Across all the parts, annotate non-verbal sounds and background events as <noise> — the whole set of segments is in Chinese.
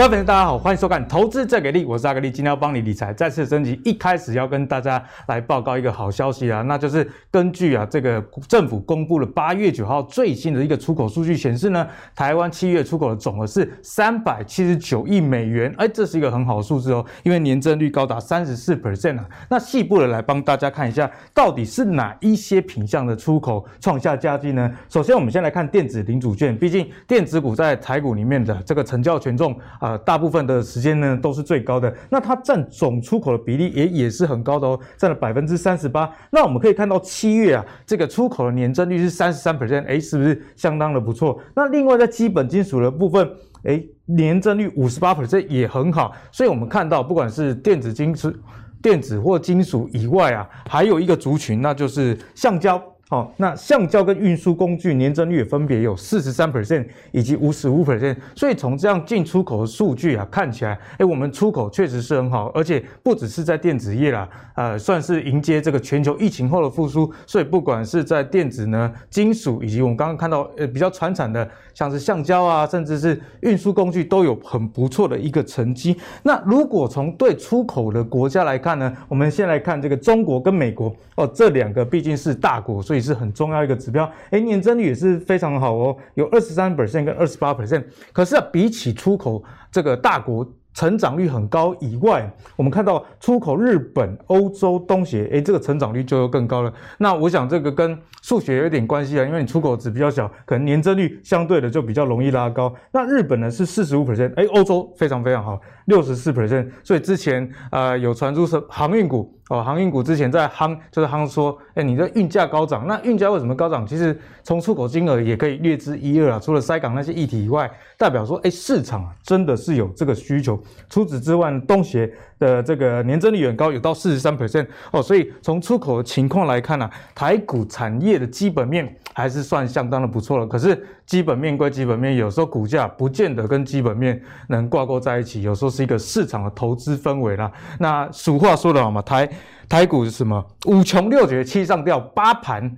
各位粉丝，大家好，欢迎收看《投资再给力》，我是阿格力，今天要帮你理财再次升级。一开始要跟大家来报告一个好消息啊，那就是根据啊这个政府公布了八月九号最新的一个出口数据显示呢，台湾七月出口的总额是三百七十九亿美元，哎，这是一个很好的数字哦，因为年增率高达三十四 percent 啊。那细部的来帮大家看一下，到底是哪一些品项的出口创下佳绩呢？首先，我们先来看电子零组件，毕竟电子股在台股里面的这个成交权重啊。呃，大部分的时间呢都是最高的，那它占总出口的比例也也是很高的哦，占了百分之三十八。那我们可以看到七月啊，这个出口的年增率是三十三 percent，哎，是不是相当的不错？那另外在基本金属的部分，哎，年增率五十八 percent 也很好。所以我们看到，不管是电子金属、电子或金属以外啊，还有一个族群，那就是橡胶。好，那橡胶跟运输工具年增率也分别有四十三 percent 以及五十五 percent，所以从这样进出口的数据啊，看起来，哎，我们出口确实是很好，而且不只是在电子业啦，呃，算是迎接这个全球疫情后的复苏，所以不管是在电子呢、金属以及我们刚刚看到呃比较传产的，像是橡胶啊，甚至是运输工具，都有很不错的一个成绩。那如果从对出口的国家来看呢，我们先来看这个中国跟美国哦，这两个毕竟是大国，所以。是很重要一个指标，哎，年增率也是非常好哦，有二十三 percent 跟二十八 percent。可是啊，比起出口这个大国成长率很高以外，我们看到出口日本、欧洲、东协，哎，这个成长率就又更高了。那我想这个跟数学有点关系啊，因为你出口值比较小，可能年增率相对的就比较容易拉高。那日本呢是四十五 percent，哎，欧洲非常非常好，六十四 percent。所以之前呃有传出是航运股。哦，航运股之前在夯，就是夯说，哎，你的运价高涨，那运价为什么高涨？其实从出口金额也可以略知一二啊。除了塞港那些议题以外，代表说，哎，市场啊真的是有这个需求。除此之外，东协的这个年增率很高，有到四十三 percent 哦。所以从出口的情况来看呢、台股产业的基本面还是算相当的不错了。可是基本面归基本面，有时候股价不见得跟基本面能挂钩在一起，有时候是一个市场的投资氛围啦。那俗话说得好嘛，台。台股是什么？五穷六绝七上吊，八盘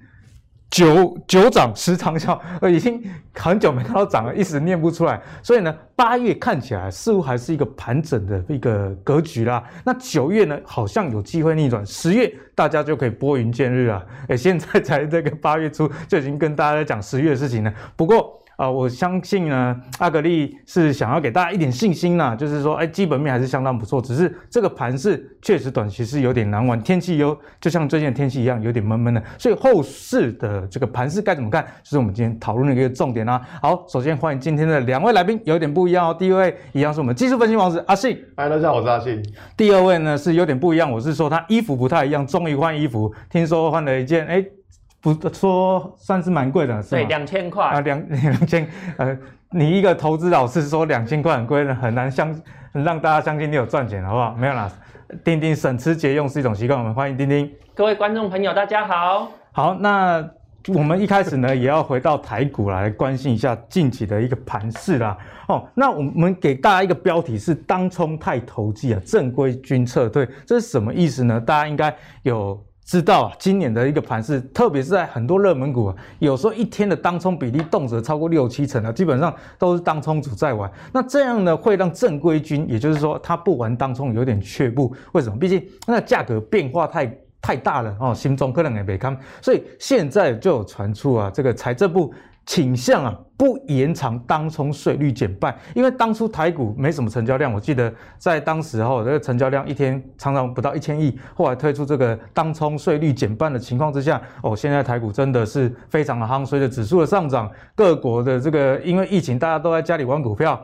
九九涨十长笑，呃，已经很久没看到涨了，一时念不出来。所以呢，八月看起来似乎还是一个盘整的一个格局啦。那九月呢，好像有机会逆转，十月大家就可以拨云见日了。诶，现在才这个八月初就已经跟大家讲十月的事情了。不过。啊，我相信呢，阿格力是想要给大家一点信心呐，就是说，哎，基本面还是相当不错，只是这个盘势确实短期是有点难玩，天气又就像最近的天气一样，有点闷闷的，所以后市的这个盘势该怎么看，就是我们今天讨论的一个重点啊。好，首先欢迎今天的两位来宾，有点不一样哦。第一位一样是我们技术分析王子阿信，嗨，大家好，我是阿信。第二位呢是有点不一样，我是说他衣服不太一样，终于换衣服，听说换了一件，哎。不说算是蛮贵的，是吗？对，两千块啊，两 <laughs> 两千，呃，你一个投资老师说两千块很贵，很难相让大家相信你有赚钱，好不好？没有啦，丁丁省吃俭用是一种习惯，我们欢迎丁丁。各位观众朋友，大家好。好，那我们一开始呢，也要回到台股来关心一下近期的一个盘势啦。哦，那我们给大家一个标题是“当冲太投机啊，正规军撤退”，这是什么意思呢？大家应该有。知道，今年的一个盘势，特别是在很多热门股啊，有时候一天的当冲比例动辄超过六七成啊，基本上都是当冲主在玩。那这样呢，会让正规军，也就是说他不玩当冲有点却步。为什么？毕竟那价格变化太太大了哦，心中可能也没看。所以现在就有传出啊，这个财政部。倾向啊，不延长当冲税率减半，因为当初台股没什么成交量，我记得在当时候这个成交量一天常常不到一千亿，后来推出这个当冲税率减半的情况之下，哦，现在台股真的是非常的夯，随着指数的上涨，各国的这个因为疫情大家都在家里玩股票。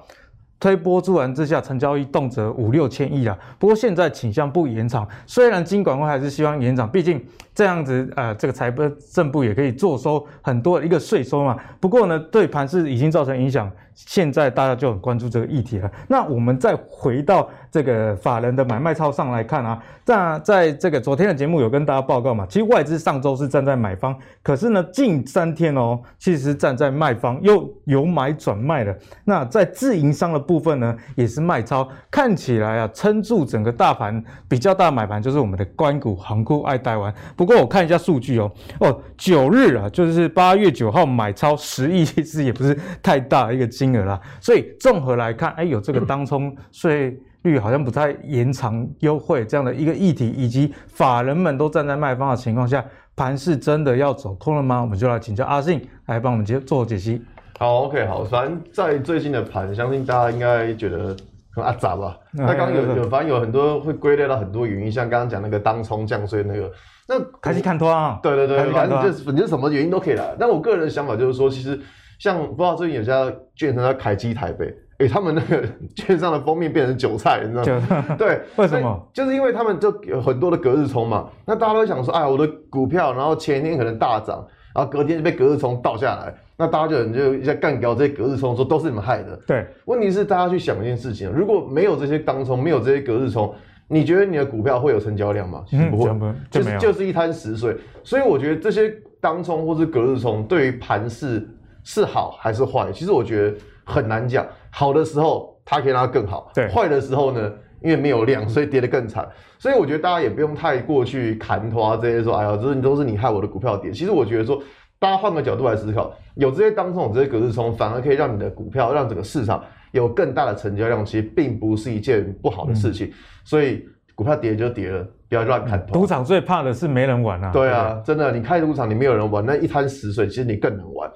推波助澜之下，成交易动辄五六千亿啊。不过现在倾向不延长，虽然金管会还是希望延长，毕竟这样子，呃，这个财政部也可以坐收很多的一个税收嘛。不过呢，对盘势已经造成影响，现在大家就很关注这个议题了。那我们再回到这个法人的买卖超上来看啊，在在这个昨天的节目有跟大家报告嘛，其实外资上周是站在买方，可是呢近三天哦，其实站在卖方，又由买转卖了。那在自营商的部分呢，也是卖超，看起来啊撑住整个大盘比较大的买盘就是我们的关谷、航库、爱台湾。不过我看一下数据哦，哦九日啊，就是八月九号买超十亿，其实也不是太大一个金额啦。所以综合来看，哎，有这个当冲税率好像不太延长优惠这样的一个议题，以及法人们都站在卖方的情况下，盘是真的要走空了吗？我们就来请教阿信来帮我们解做解析。好，OK，好，反正在最近的盘，相信大家应该觉得很阿杂吧？那刚刚有有，反正有很多会归类到很多原因，像刚刚讲那个当冲降税那个，那开始看多啊？对对对，反正就是反正什么原因都可以来。但我个人的想法就是说，其实像不知道最近有家券商叫凯基台北。哎、欸，他们那个 <laughs> 券商的封面变成韭菜，你知道吗？<laughs> 对，<laughs> 为什么？就是因为他们就有很多的隔日冲嘛。那大家都想说，哎，我的股票，然后前一天可能大涨，然后隔天就被隔日冲倒下来，那大家就很就在干掉这些隔日冲，说都是你们害的。对，问题是大家去想一件事情，如果没有这些当冲，没有这些隔日冲，你觉得你的股票会有成交量吗？其实不会，嗯、就，就是就是一滩死水。所以我觉得这些当冲或是隔日冲对于盘势是好还是坏，其实我觉得很难讲。好的时候，它可以让它更好。对，坏的时候呢，因为没有量，所以跌得更惨。所以我觉得大家也不用太过去砍头啊，这些说，哎呀，这都是你害我的股票跌。其实我觉得说，大家换个角度来思考，有这些当中，这些隔日冲，反而可以让你的股票，让整个市场有更大的成交量，其实并不是一件不好的事情。嗯、所以股票跌就跌了，不要乱砍头。赌场最怕的是没人玩啊。对啊，真的，你开赌场，你没有人玩，那一滩死水，其实你更能玩。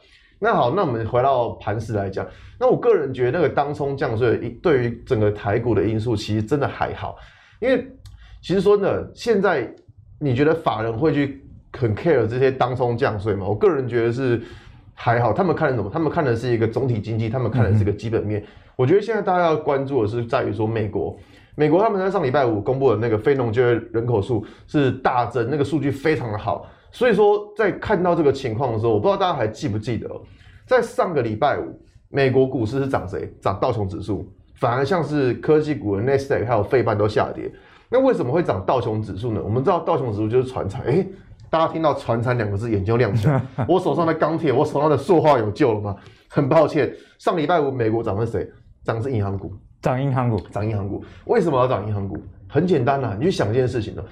那好，那我们回到盘势来讲，那我个人觉得那个当冲降税对于整个台股的因素其实真的还好，因为其实说呢，现在你觉得法人会去很 care 这些当冲降税吗？我个人觉得是还好，他们看的什么？他们看的是一个总体经济，他们看的是一个基本面。嗯、我觉得现在大家要关注的是在于说美国，美国他们在上礼拜五公布的那个非农就业人口数是大增，那个数据非常的好。所以说，在看到这个情况的时候，我不知道大家还记不记得，在上个礼拜五，美国股市是涨谁？涨道琼指数，反而像是科技股的纳斯达克还有费半都下跌。那为什么会涨道琼指数呢？我们知道道琼指数就是传产，哎，大家听到传产两个字，眼睛亮起来。<laughs> 我手上的钢铁，我手上的塑化有救了吗？很抱歉，上礼拜五美国涨的是谁？涨的是银行股，涨银行股，涨银行股。为什么要涨银行股？很简单呐，你去想一件事情呢，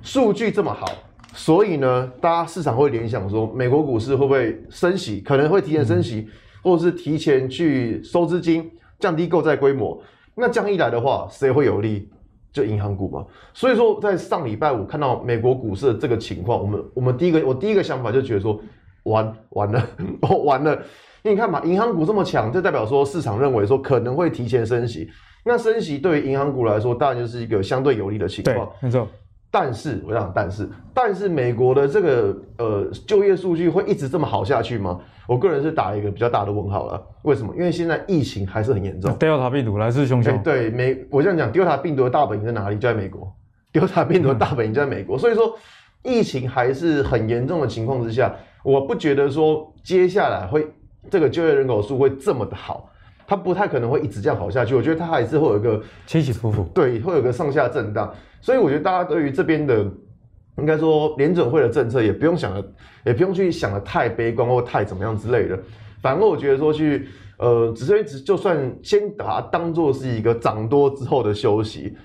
数据这么好。所以呢，大家市场会联想说，美国股市会不会升息？可能会提前升息，或者是提前去收资金，降低购债规模。那这样一来的话，谁会有利？就银行股嘛。所以说，在上礼拜五看到美国股市的这个情况，我们我们第一个我第一个想法就觉得说，完完了，哦 <laughs> 完了。因为你看嘛，银行股这么强，就代表说市场认为说可能会提前升息。那升息对于银行股来说，当然就是一个相对有利的情况。没错。但是我想，但是，但是美国的这个呃就业数据会一直这么好下去吗？我个人是打一个比较大的问号了。为什么？因为现在疫情还是很严重。Delta 病毒来势汹汹。对，美，我这样讲，Delta 病毒的大本营在哪里？就在美国。Delta 病毒的大本营就在美国。嗯、所以说，疫情还是很严重的情况之下，我不觉得说接下来会这个就业人口数会这么的好。它不太可能会一直这样好下去，我觉得它还是会有一个起起伏伏，对，会有个上下震荡。所以我觉得大家对于这边的，应该说联准会的政策也不用想的，也不用去想的太悲观或太怎么样之类的。反而我觉得说去，呃，只是只就算先把它当做是一个涨多之后的休息，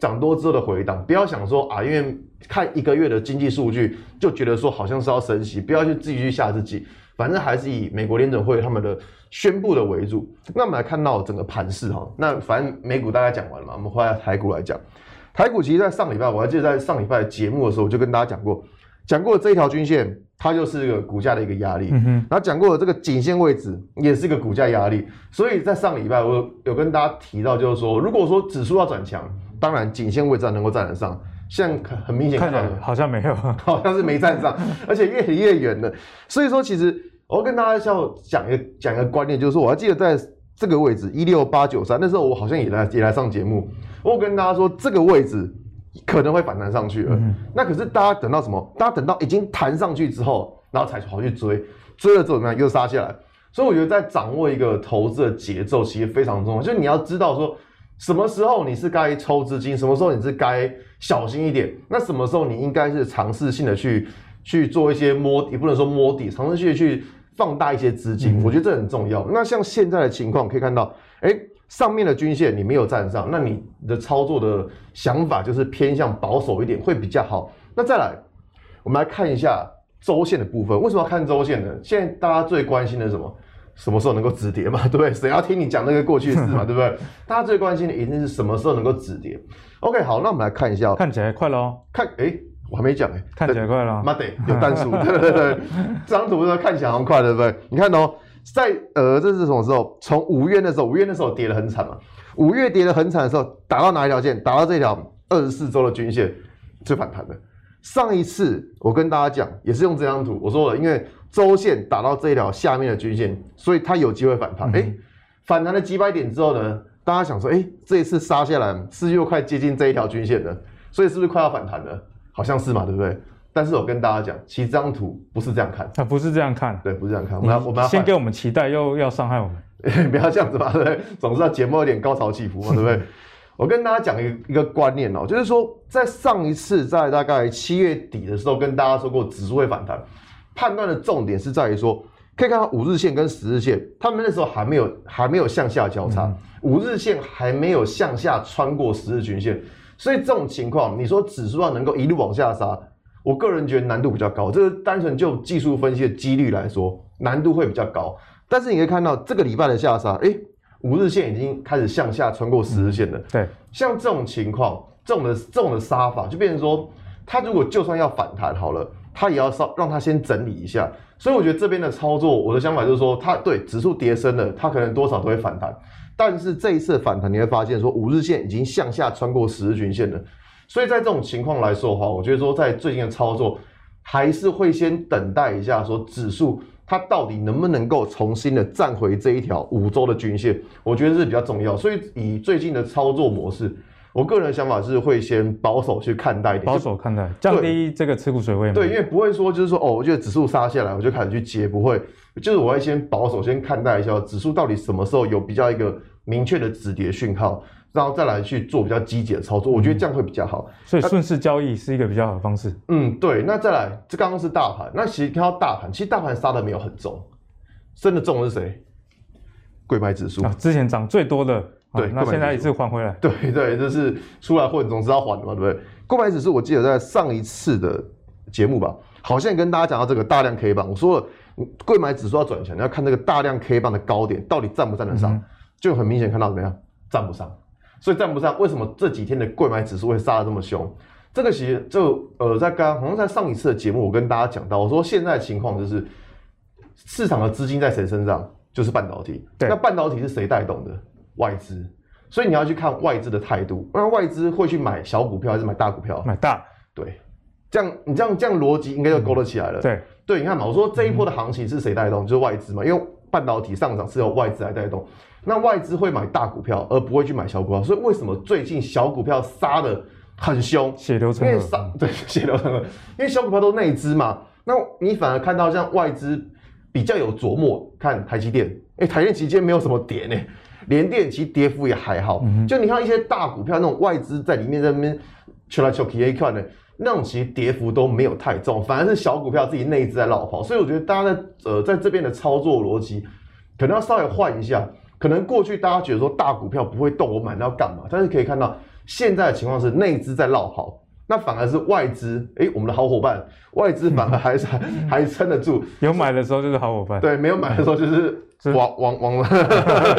涨多之后的回档，不要想说啊，因为看一个月的经济数据就觉得说好像是要升息，不要去自己去吓自己。反正还是以美国联准会他们的宣布的为主。那我们来看到整个盘势哈，那反正美股大概讲完了嘛，我们回来台股来讲。台股其实，在上礼拜，我还记得在上礼拜节目的时候，我就跟大家讲过，讲过这一条均线，它就是一个股价的一个压力。嗯哼。然后讲过的这个颈线位置，也是一个股价压力。所以在上礼拜，我有跟大家提到，就是说，如果说指数要转强，当然颈线位置能够站得上。现在很明显看到好像没有，<laughs> 好像是没站上，<laughs> 而且越离越远了。所以说，其实我要跟大家要讲一个讲一个观念，就是说，我还记得在这个位置一六八九三，那时候我好像也来也来上节目，我跟大家说这个位置可能会反弹上去了。嗯、那可是大家等到什么？大家等到已经弹上去之后，然后才跑去追，追了之后怎么样？又杀下来。所以我觉得在掌握一个投资的节奏其实非常重要，就是你要知道说。什么时候你是该抽资金，什么时候你是该小心一点，那什么时候你应该是尝试性的去去做一些摸，也不能说摸底，尝试性的去放大一些资金，嗯、我觉得这很重要。那像现在的情况可以看到，哎、欸，上面的均线你没有站上，那你的操作的想法就是偏向保守一点会比较好。那再来，我们来看一下周线的部分，为什么要看周线呢？现在大家最关心的是什么？什么时候能够止跌嘛？<laughs> 对不对？谁要听你讲那个过去式嘛？<laughs> 对不对？大家最关心的一定是什么时候能够止跌。OK，好，那我们来看一下，看起来快喽。看，哎、欸，我还没讲哎、欸，看起来快了。妈的，有单数，<laughs> 对对对，这张图呢看起来很快，对不对？你看哦，在呃，这是什么时候？从五月的时候，五月那时候跌得很惨嘛。五月跌得很惨的时候，打到哪一条线？打到这条二十四周的均线，最反弹的。上一次我跟大家讲，也是用这张图，我说了，因为。周线打到这一条下面的均线，所以它有机会反弹。哎、嗯欸，反弹了几百点之后呢，大家想说，哎、欸，这一次杀下来是又快接近这一条均线了，所以是不是快要反弹了？好像是嘛，对不对？但是我跟大家讲，其实这张图不是这样看，它不是这样看，对，不是这样看。我们要，我们要先给我们期待，又要伤害我们，<laughs> 不要这样子嘛，对不对？总是要节目有点高潮起伏嘛，对不对？<laughs> 我跟大家讲一个一个观念哦，就是说，在上一次在大概七月底的时候，跟大家说过指数会反弹。判断的重点是在于说，可以看到五日线跟十日线，他们那时候还没有还没有向下交叉，嗯、五日线还没有向下穿过十日均线，所以这种情况，你说指数要能够一路往下杀，我个人觉得难度比较高。这个单纯就技术分析的几率来说，难度会比较高。但是你可以看到这个礼拜的下杀，哎，五日线已经开始向下穿过十日线了。嗯、对，像这种情况，这种的这种的杀法，就变成说，它如果就算要反弹好了。它也要稍让它先整理一下，所以我觉得这边的操作，我的想法就是说，它对指数跌深了，它可能多少都会反弹，但是这一次反弹你会发现说五日线已经向下穿过十日均线了，所以在这种情况来说的话，我觉得说在最近的操作还是会先等待一下，说指数它到底能不能够重新的站回这一条五周的均线，我觉得是比较重要，所以以最近的操作模式。我个人的想法是会先保守去看待一点，保守看待，降低这个持股水位。对，因为不会说就是说哦，我觉得指数杀下来我就开始去接，不会，就是我要先保守先看待一下指数到底什么时候有比较一个明确的止跌讯号，然后再来去做比较积极的操作，我觉得这样会比较好。嗯、所以顺势交易是一个比较好的方式。嗯，对。那再来，这刚刚是大盘，那其实看到大盘，其实大盘杀的没有很重，真的重的是谁？柜买指数啊，之前涨最多的。对，那现在也是还回来。对对，就是出来混总是要还的嘛，对不对？柜买指数，我记得在上一次的节目吧，好像跟大家讲到这个大量 K 棒，我说了，柜买指数要转强，你要看这个大量 K 棒的高点到底站不站得上，嗯、就很明显看到怎么样，站不上。所以站不上，为什么这几天的柜买指数会杀得这么凶？这个其实就呃，在刚好像在上一次的节目，我跟大家讲到，我说现在的情况就是市场的资金在谁身上？就是半导体。对，那半导体是谁带动的？外资，所以你要去看外资的态度。那外资会去买小股票还是买大股票？买大。对，这样你这样这样逻辑应该就勾勒起来了。嗯、对对，你看嘛，我说这一波的行情是谁带动？嗯、就是外资嘛，因为半导体上涨是由外资来带动。那外资会买大股票，而不会去买小股票。所以为什么最近小股票杀的很凶？血流成河。因为杀对血流成河，因为小股票都内资嘛。那你反而看到像外资比较有琢磨，看台积电，哎、欸，台积电期间没有什么跌呢、欸。联电其实跌幅也还好，嗯、就你看一些大股票那种外资在里面在那边求来求去一看的，那种其实跌幅都没有太重，反而是小股票自己内资在落跑，所以我觉得大家在呃在这边的操作逻辑可能要稍微换一下，可能过去大家觉得说大股票不会动，我买它要干嘛？但是可以看到现在的情况是内资在落跑，那反而是外资，哎、欸，我们的好伙伴外资反而还是、嗯、<laughs> 还撑得住，有买的时候就是好伙伴，对，没有买的时候就是。往往往，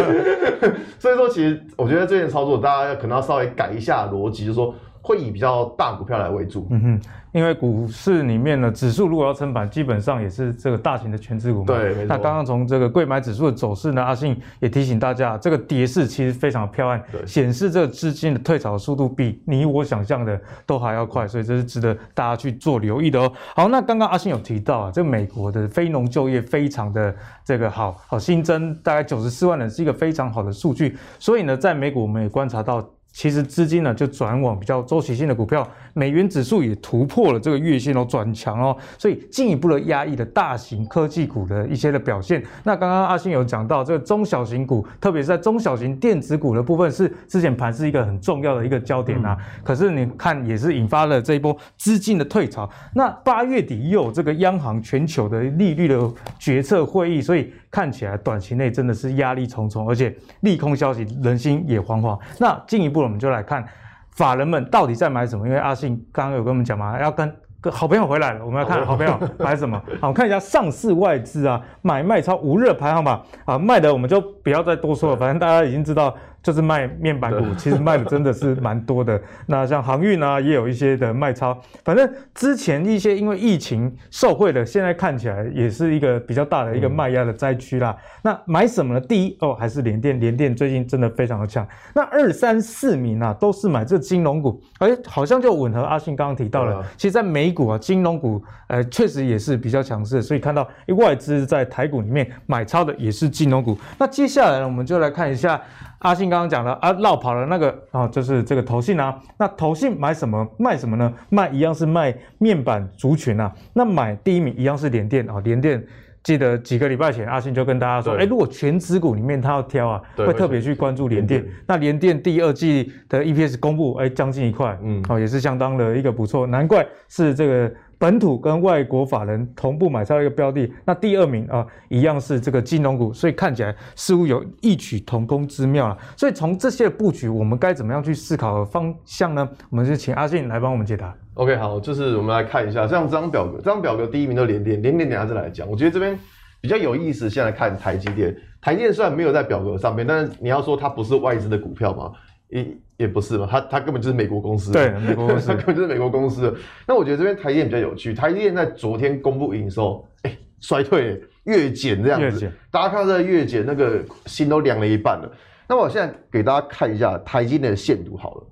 <laughs> 所以说其实我觉得这件操作大家可能要稍微改一下逻辑，就是说会以比较大股票来为主。嗯哼。因为股市里面呢，指数如果要撑板，基本上也是这个大型的权值股嘛。对。那刚刚从这个贵买指数的走势呢，阿信也提醒大家，这个跌势其实非常漂亮，显示这个资金的退潮速度比你我想象的都还要快，所以这是值得大家去做留意的哦。好，那刚刚阿信有提到啊，这个美国的非农就业非常的这个好，好新增大概九十四万人，是一个非常好的数据。所以呢，在美股我们也观察到。其实资金呢就转往比较周期性的股票，美元指数也突破了这个月线哦，转强哦，所以进一步的压抑了大型科技股的一些的表现。那刚刚阿信有讲到这个中小型股，特别是在中小型电子股的部分，是之前盘是一个很重要的一个焦点啊。嗯、可是你看，也是引发了这一波资金的退潮。那八月底又有这个央行全球的利率的决策会议，所以看起来短期内真的是压力重重，而且利空消息，人心也惶惶。那进一步。我们就来看法人们到底在买什么，因为阿信刚刚有跟我们讲嘛，要跟跟好朋友回来了，我们要看好朋友买什么。好，我们看一下上市外资啊，买卖超无热排行榜啊，卖的我们就不要再多说了，反正大家已经知道。就是卖面板股，其实卖的真的是蛮多的。<laughs> 那像航运啊，也有一些的卖超。反正之前一些因为疫情受惠的，现在看起来也是一个比较大的一个卖压的灾区啦。那买什么呢？第一哦，还是联电，联电最近真的非常的强。那二三四名啊，都是买这金融股，哎，好像就吻合阿信刚刚提到了。其实，在美股啊，金融股呃确实也是比较强势，所以看到外资在台股里面买超的也是金融股。那接下来呢，我们就来看一下。阿信刚刚讲了啊，绕跑了那个啊，就是这个投信啊。那投信买什么卖什么呢？卖一样是卖面板族群啊。那买第一名一样是联电啊，联电记得几个礼拜前阿信就跟大家说，哎对、欸，如果全指股里面他要挑啊，对会特别去关注联电。那联电第二季的 EPS 公布，哎、欸，将近一块，嗯，哦，也是相当的一个不错，难怪是这个。本土跟外国法人同步买超的一个标的，那第二名啊，一样是这个金融股，所以看起来似乎有异曲同工之妙了。所以从这些布局，我们该怎么样去思考的方向呢？我们就请阿信来帮我们解答。OK，好，就是我们来看一下，像这张表格，这张表格第一名的联电，联电等下再来讲。我觉得这边比较有意思，现在看台积电。台积电虽然没有在表格上面，但是你要说它不是外资的股票吗？也也不是嘛，它它根本就是美国公司，对，美国公司，他根本就是美国公司。<laughs> 那我觉得这边台积电比较有趣，台积电在昨天公布营收，哎、欸，衰退，月减这样子，大家看到这个月减，那个心都凉了一半了。那我现在给大家看一下台积电的线图好了，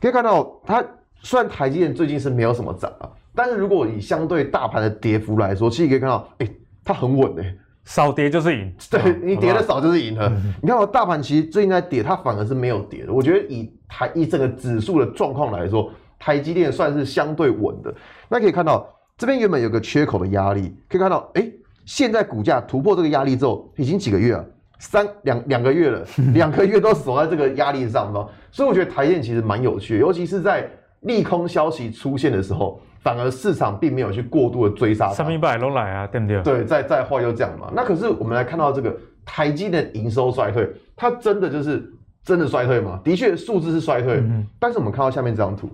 可以看到它虽然台积电最近是没有什么涨啊，但是如果以相对大盘的跌幅来说，其实可以看到，哎、欸，它很稳哎、欸。少跌就是赢，对，你跌的少就是赢了。嗯、你看我大盘其实最近在跌，它反而是没有跌的。我觉得以台以整个指数的状况来说，台积电算是相对稳的。那可以看到这边原本有个缺口的压力，可以看到，哎、欸，现在股价突破这个压力之后，已经几个月了，三两两个月了，<laughs> 两个月都守在这个压力上方。所以我觉得台积电其实蛮有趣的，尤其是在利空消息出现的时候。反而市场并没有去过度的追杀它，三明百都来啊，对不对？对，再再话又这样嘛。那可是我们来看到这个台积的营收衰退，它真的就是真的衰退吗？的确，数字是衰退。嗯。但是我们看到下面这张图，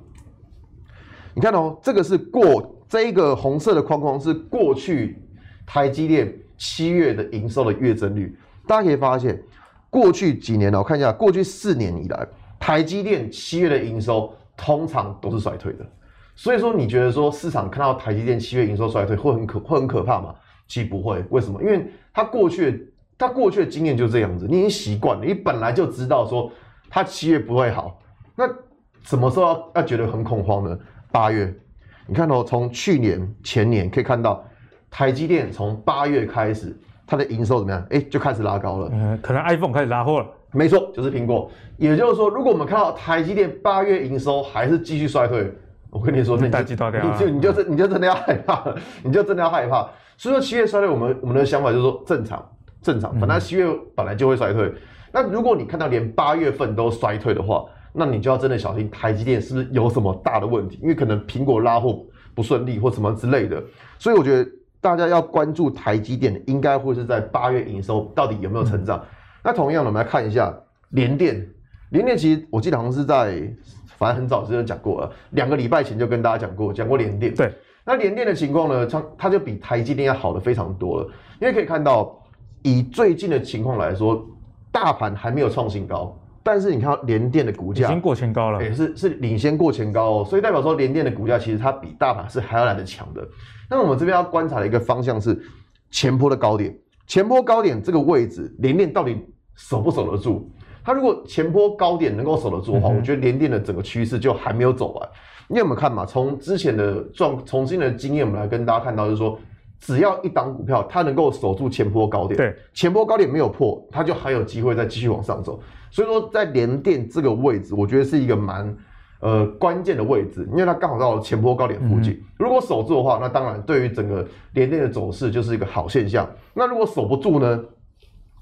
你看哦，这个是过这一个红色的框框是过去台积电七月的营收的月增率。大家可以发现，过去几年呢，我看一下，过去四年以来，台积电七月的营收通常都是衰退的。所以说，你觉得说市场看到台积电七月营收衰退会很可会很可怕吗？其实不会，为什么？因为它过去它过去的经验就这样子，你已经习惯了，你本来就知道说他七月不会好，那什么时候要要觉得很恐慌呢？八月，你看哦，从去年前年可以看到台积电从八月开始，它的营收怎么样？哎，就开始拉高了。嗯，可能 iPhone 开始拉货了。没错，就是苹果。也就是说，如果我们看到台积电八月营收还是继续衰退。我跟你说，那你就你就你就你就真的要害怕了，<laughs> 你就真的要害怕。所以说七月衰退，我们我们的想法就是说正常正常，本来七月本来就会衰退。那如果你看到连八月份都衰退的话，那你就要真的小心台积电是不是有什么大的问题？因为可能苹果拉货不顺利或什么之类的。所以我觉得大家要关注台积电，应该会是在八月营收到底有没有成长。那同样的，我们来看一下联电，联电其实我记得好像是在。反正很早之前讲过了，两个礼拜前就跟大家讲过，讲过联电。对，那联电的情况呢，它它就比台积电要好的非常多了。因为可以看到，以最近的情况来说，大盘还没有创新高，但是你看到联电的股价已经过前高了，也是是领先过前高哦，所以代表说联电的股价其实它比大盘是还要来得强的。那我们这边要观察的一个方向是前坡的高点，前坡高点这个位置，联电到底守不守得住？它如果前坡高点能够守得住的话，我觉得联电的整个趋势就还没有走完。你有没有看嘛，从之前的状，从之前的经验，我们来跟大家看到，就是说只要一档股票它能够守住前波高点，对，前波高点没有破，它就还有机会再继续往上走。所以说，在联电这个位置，我觉得是一个蛮呃关键的位置，因为它刚好到了前波高点附近。嗯、如果守住的话，那当然对于整个联电的走势就是一个好现象。那如果守不住呢？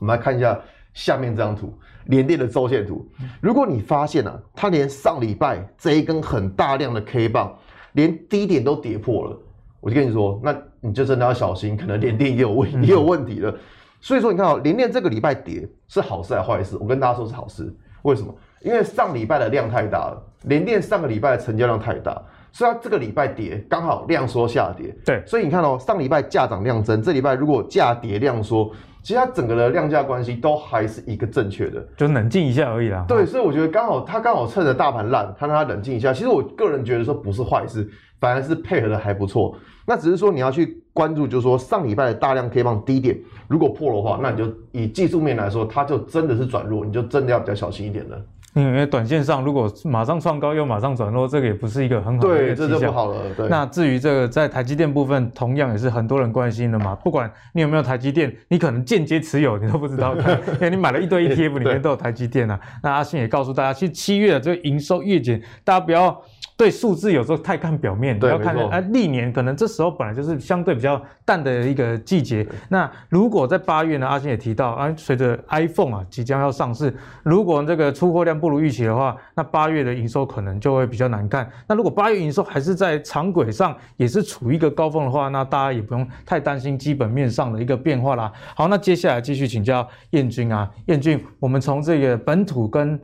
我们来看一下下面这张图，联电的周线图。如果你发现啊，它连上礼拜这一根很大量的 K 棒，连低点都跌破了，我就跟你说，那你就真的要小心，可能联电也有问也有问题了。嗯、所以说，你看哦，联电这个礼拜跌是好事还是坏事？我跟大家说是好事，为什么？因为上礼拜的量太大了，联电上个礼拜的成交量太大，所以它这个礼拜跌刚好量缩下跌。对，所以你看哦，上礼拜价涨量增，这礼拜如果价跌量缩。其实它整个的量价关系都还是一个正确的，就冷静一下而已啦。对，所以我觉得刚好它刚好趁着大盘烂，它让它冷静一下。其实我个人觉得说不是坏事，反而是配合的还不错。那只是说你要去关注，就是说上礼拜的大量 K 棒低点如果破的话，那你就以技术面来说，它就真的是转弱，你就真的要比较小心一点了。因为短线上如果马上创高又马上转弱，这个也不是一个很好的对，这就不好了。对。那至于这个在台积电部分，同样也是很多人关心的嘛。不管你有没有台积电，你可能间接持有，你都不知道，<laughs> 因为你买了一堆 ETF 里面都有台积电啊。那阿信也告诉大家，其实七月的这个营收月减，大家不要。对数字有时候太看表面，你要看啊，历年可能这时候本来就是相对比较淡的一个季节。那如果在八月呢，阿星也提到啊，随着 iPhone 啊即将要上市，如果这个出货量不如预期的话，那八月的营收可能就会比较难看。那如果八月营收还是在长轨上，也是处于一个高峰的话，那大家也不用太担心基本面上的一个变化啦。好，那接下来继续请教彦军啊，彦军，我们从这个本土跟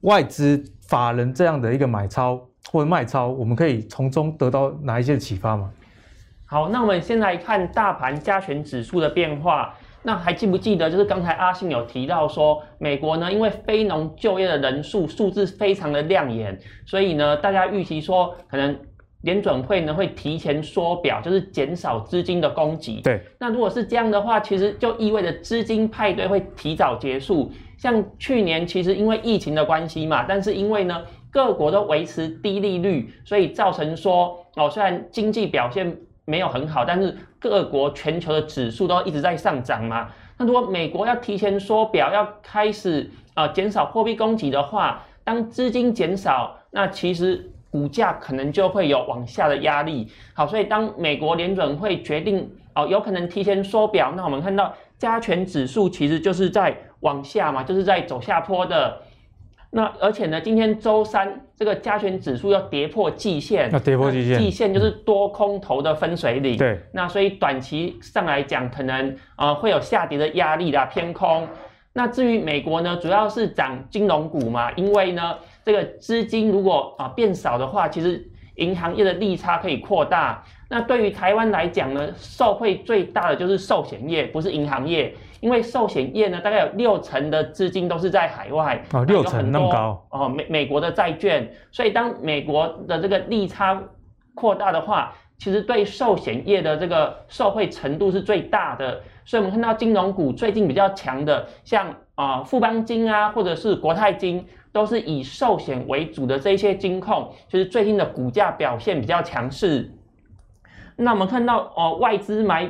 外资法人这样的一个买超。或者卖超，我们可以从中得到哪一些启发吗？好，那我们先来看大盘加权指数的变化。那还记不记得，就是刚才阿信有提到说，美国呢，因为非农就业的人数数字非常的亮眼，所以呢，大家预期说，可能联准会呢会提前缩表，就是减少资金的供给。对。那如果是这样的话，其实就意味着资金派对会提早结束。像去年其实因为疫情的关系嘛，但是因为呢。各国都维持低利率，所以造成说哦，虽然经济表现没有很好，但是各国全球的指数都一直在上涨嘛。那如果美国要提前缩表，要开始啊减少货币供给的话，当资金减少，那其实股价可能就会有往下的压力。好，所以当美国联准会决定哦，有可能提前缩表，那我们看到加权指数其实就是在往下嘛，就是在走下坡的。那而且呢，今天周三这个加权指数要跌破季线，要跌破季线，季线就是多空头的分水岭。对，那所以短期上来讲，可能呃会有下跌的压力啦，偏空。那至于美国呢，主要是涨金融股嘛，因为呢这个资金如果啊变少的话，其实银行业的利差可以扩大。那对于台湾来讲呢，受惠最大的就是寿险业，不是银行业。因为寿险业呢，大概有六成的资金都是在海外哦，六成那么高哦，美美国的债券，所以当美国的这个利差扩大的话，其实对寿险业的这个受惠程度是最大的。所以我们看到金融股最近比较强的，像啊富邦金啊，或者是国泰金，都是以寿险为主的这一些金控，就是最近的股价表现比较强势。那我们看到哦，外资买。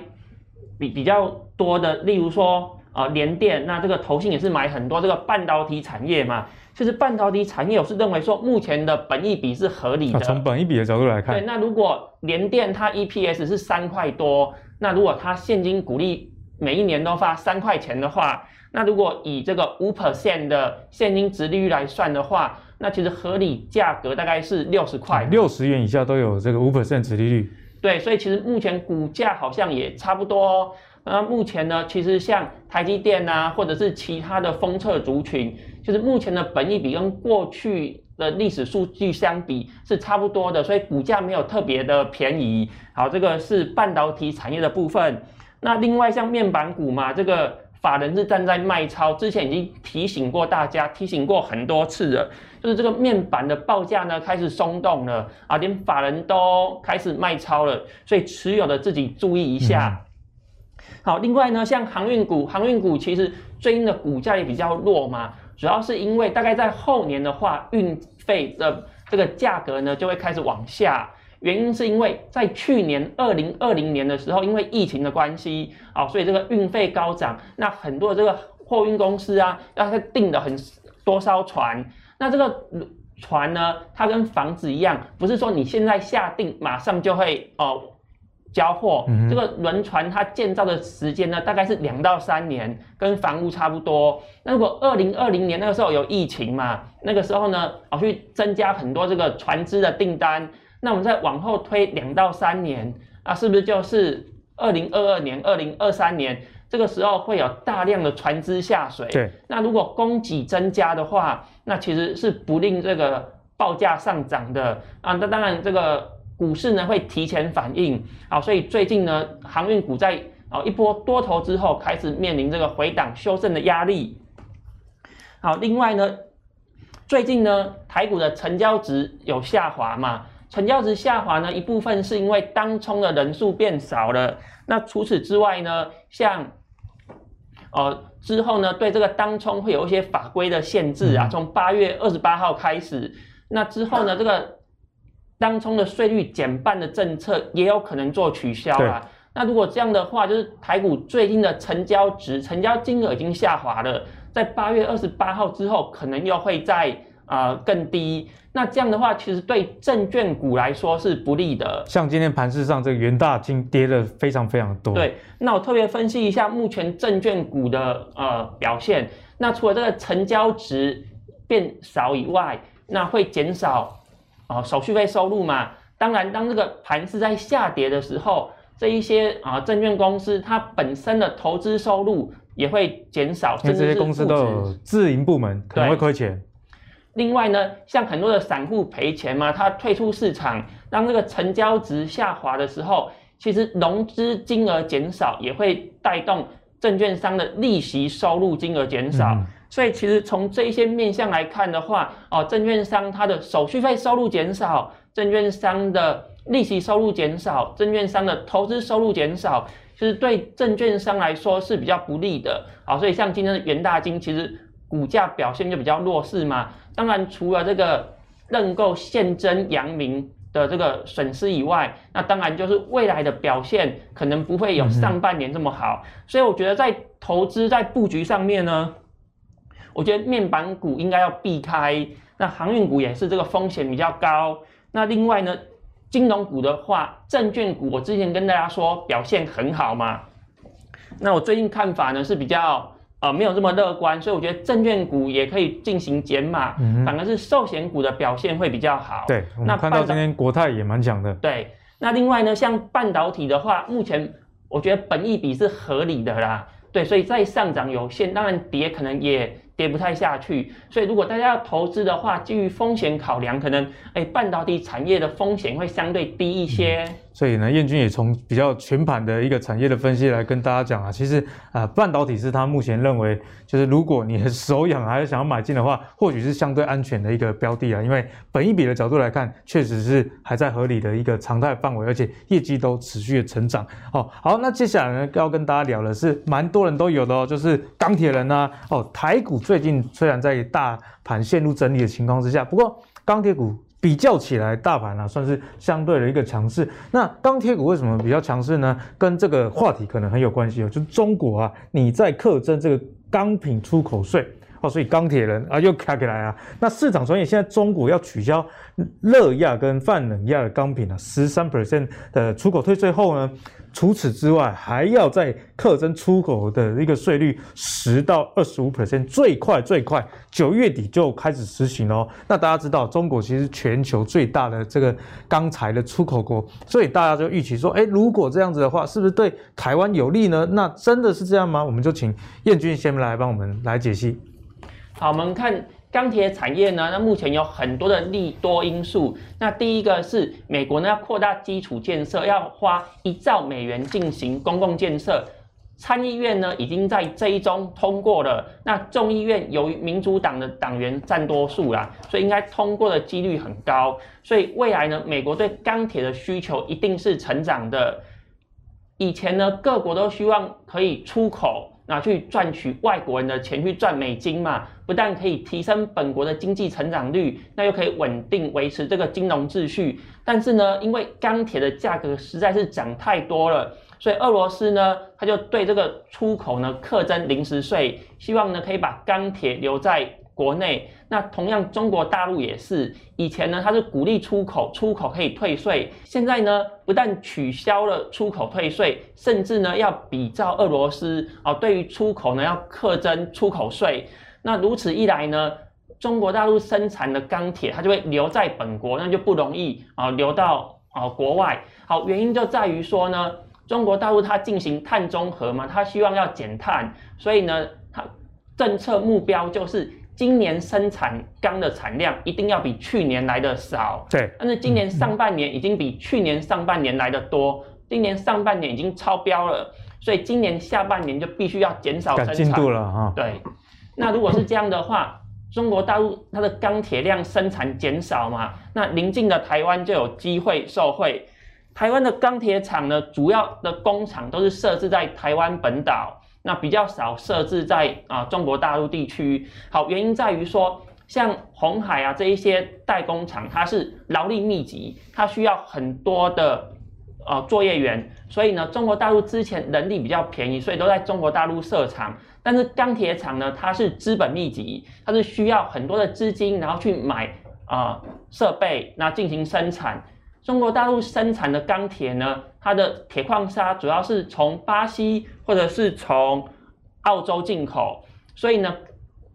比比较多的，例如说啊，联电，那这个投信也是买很多这个半导体产业嘛。其实半导体产业，我是认为说目前的本益比是合理的。从本益比的角度来看，对，那如果联电它 EPS 是三块多，那如果它现金股利每一年都发三块钱的话，那如果以这个五 percent 的现金值利率来算的话，那其实合理价格大概是六十块，六十元以下都有这个五 percent 值利率。对，所以其实目前股价好像也差不多哦。那目前呢，其实像台积电啊，或者是其他的封测族群，就是目前的本益比跟过去的历史数据相比是差不多的，所以股价没有特别的便宜。好，这个是半导体产业的部分。那另外像面板股嘛，这个。法人是站在卖超，之前已经提醒过大家，提醒过很多次了，就是这个面板的报价呢开始松动了啊，连法人都开始卖超了，所以持有的自己注意一下。嗯、好，另外呢，像航运股，航运股其实最近的股价也比较弱嘛，主要是因为大概在后年的话，运费的这个价格呢就会开始往下。原因是因为在去年二零二零年的时候，因为疫情的关系，啊，所以这个运费高涨，那很多的这个货运公司啊，要他订的很多艘船，那这个船呢，它跟房子一样，不是说你现在下定马上就会哦。交货，嗯、这个轮船它建造的时间呢，大概是两到三年，跟房屋差不多。那如果二零二零年那个时候有疫情嘛，那个时候呢，我去增加很多这个船只的订单，那我们再往后推两到三年，啊，是不是就是二零二二年、二零二三年这个时候会有大量的船只下水？对。那如果供给增加的话，那其实是不令这个报价上涨的啊。那当然这个。股市呢会提前反应，啊，所以最近呢航运股在啊一波多头之后开始面临这个回档修正的压力。好，另外呢，最近呢台股的成交值有下滑嘛？成交值下滑呢一部分是因为当冲的人数变少了。那除此之外呢，像呃之后呢对这个当冲会有一些法规的限制啊，从八月二十八号开始，那之后呢这个。当冲的税率减半的政策也有可能做取消啊。那如果这样的话，就是台股最近的成交值、成交金额已经下滑了，在八月二十八号之后，可能又会再啊、呃、更低。那这样的话，其实对证券股来说是不利的。像今天盘市上，这个元大金跌了非常非常多。对，那我特别分析一下目前证券股的呃表现。那除了这个成交值变少以外，那会减少。啊，手续费收入嘛，当然，当这个盘是在下跌的时候，这一些啊证券公司它本身的投资收入也会减少，甚至这些公司都有自营部门可能会亏钱。另外呢，像很多的散户赔钱嘛，他退出市场，当这个成交值下滑的时候，其实融资金额减少也会带动证券商的利息收入金额减少。嗯所以其实从这一些面向来看的话，哦，证券商它的手续费收入减少，证券商的利息收入减少，证券商的投资收入减少，其实对证券商来说是比较不利的。好，所以像今天的元大金，其实股价表现就比较弱势嘛。当然，除了这个认购现增阳明的这个损失以外，那当然就是未来的表现可能不会有上半年这么好。所以我觉得在投资在布局上面呢。我觉得面板股应该要避开，那航运股也是这个风险比较高。那另外呢，金融股的话，证券股我之前跟大家说表现很好嘛。那我最近看法呢是比较呃没有这么乐观，所以我觉得证券股也可以进行减码，嗯、反而是寿险股的表现会比较好。对，那看到今天国泰也蛮强的。对，那另外呢，像半导体的话，目前我觉得本益比是合理的啦。对，所以在上涨有限，当然跌可能也。跌不太下去，所以如果大家要投资的话，基于风险考量，可能哎，半导体产业的风险会相对低一些。嗯所以呢，彦钧也从比较全盘的一个产业的分析来跟大家讲啊，其实啊、半导体是他目前认为，就是如果你手痒还是想要买进的话，或许是相对安全的一个标的啊，因为本益比的角度来看，确实是还在合理的一个常态范围，而且业绩都持续的成长。哦，好，那接下来呢，要跟大家聊的是蛮多人都有的哦，就是钢铁人啊，哦，台股最近虽然在大盘陷入整理的情况之下，不过钢铁股。比较起来，大盘啊算是相对的一个强势。那钢铁股为什么比较强势呢？跟这个话题可能很有关系哦。就中国啊，你在克征这个钢品出口税哦，所以钢铁人啊又卡起来啊。那市场传言现在中国要取消热轧跟泛冷轧的钢品啊，十三 percent 的出口退税后呢？除此之外，还要再课征出口的一个税率十到二十五 percent，最快最快九月底就开始实行哦。那大家知道，中国其实全球最大的这个钢材的出口国，所以大家就预期说，哎，如果这样子的话，是不是对台湾有利呢？那真的是这样吗？我们就请燕君先来帮我们来解析。好，我们看。钢铁产业呢，那目前有很多的利多因素。那第一个是美国呢要扩大基础建设，要花一兆美元进行公共建设。参议院呢已经在这一中通过了。那众议院由于民主党的党员占多数啦，所以应该通过的几率很高。所以未来呢，美国对钢铁的需求一定是成长的。以前呢，各国都希望可以出口。拿去赚取外国人的钱去赚美金嘛，不但可以提升本国的经济成长率，那又可以稳定维持这个金融秩序。但是呢，因为钢铁的价格实在是涨太多了，所以俄罗斯呢，他就对这个出口呢课征临时税，希望呢可以把钢铁留在国内。那同样，中国大陆也是，以前呢它是鼓励出口，出口可以退税，现在呢不但取消了出口退税，甚至呢要比照俄罗斯啊，对于出口呢要课征出口税。那如此一来呢，中国大陆生产的钢铁它就会留在本国，那就不容易啊流到啊国外。好，原因就在于说呢，中国大陆它进行碳中和嘛，它希望要减碳，所以呢它政策目标就是。今年生产钢的产量一定要比去年来的少，对。但是今年上半年已经比去年上半年来的多，今年上半年已经超标了，所以今年下半年就必须要减少生产。进度了哈。对。那如果是这样的话，中国大陆它的钢铁量生产减少嘛，那邻近的台湾就有机会受惠。台湾的钢铁厂呢，主要的工厂都是设置在台湾本岛。那比较少设置在啊中国大陆地区，好，原因在于说，像红海啊这一些代工厂，它是劳力密集，它需要很多的呃作业员，所以呢，中国大陆之前人力比较便宜，所以都在中国大陆设厂。但是钢铁厂呢，它是资本密集，它是需要很多的资金，然后去买啊设备，那进行生产。中国大陆生产的钢铁呢，它的铁矿砂主要是从巴西或者是从澳洲进口，所以呢，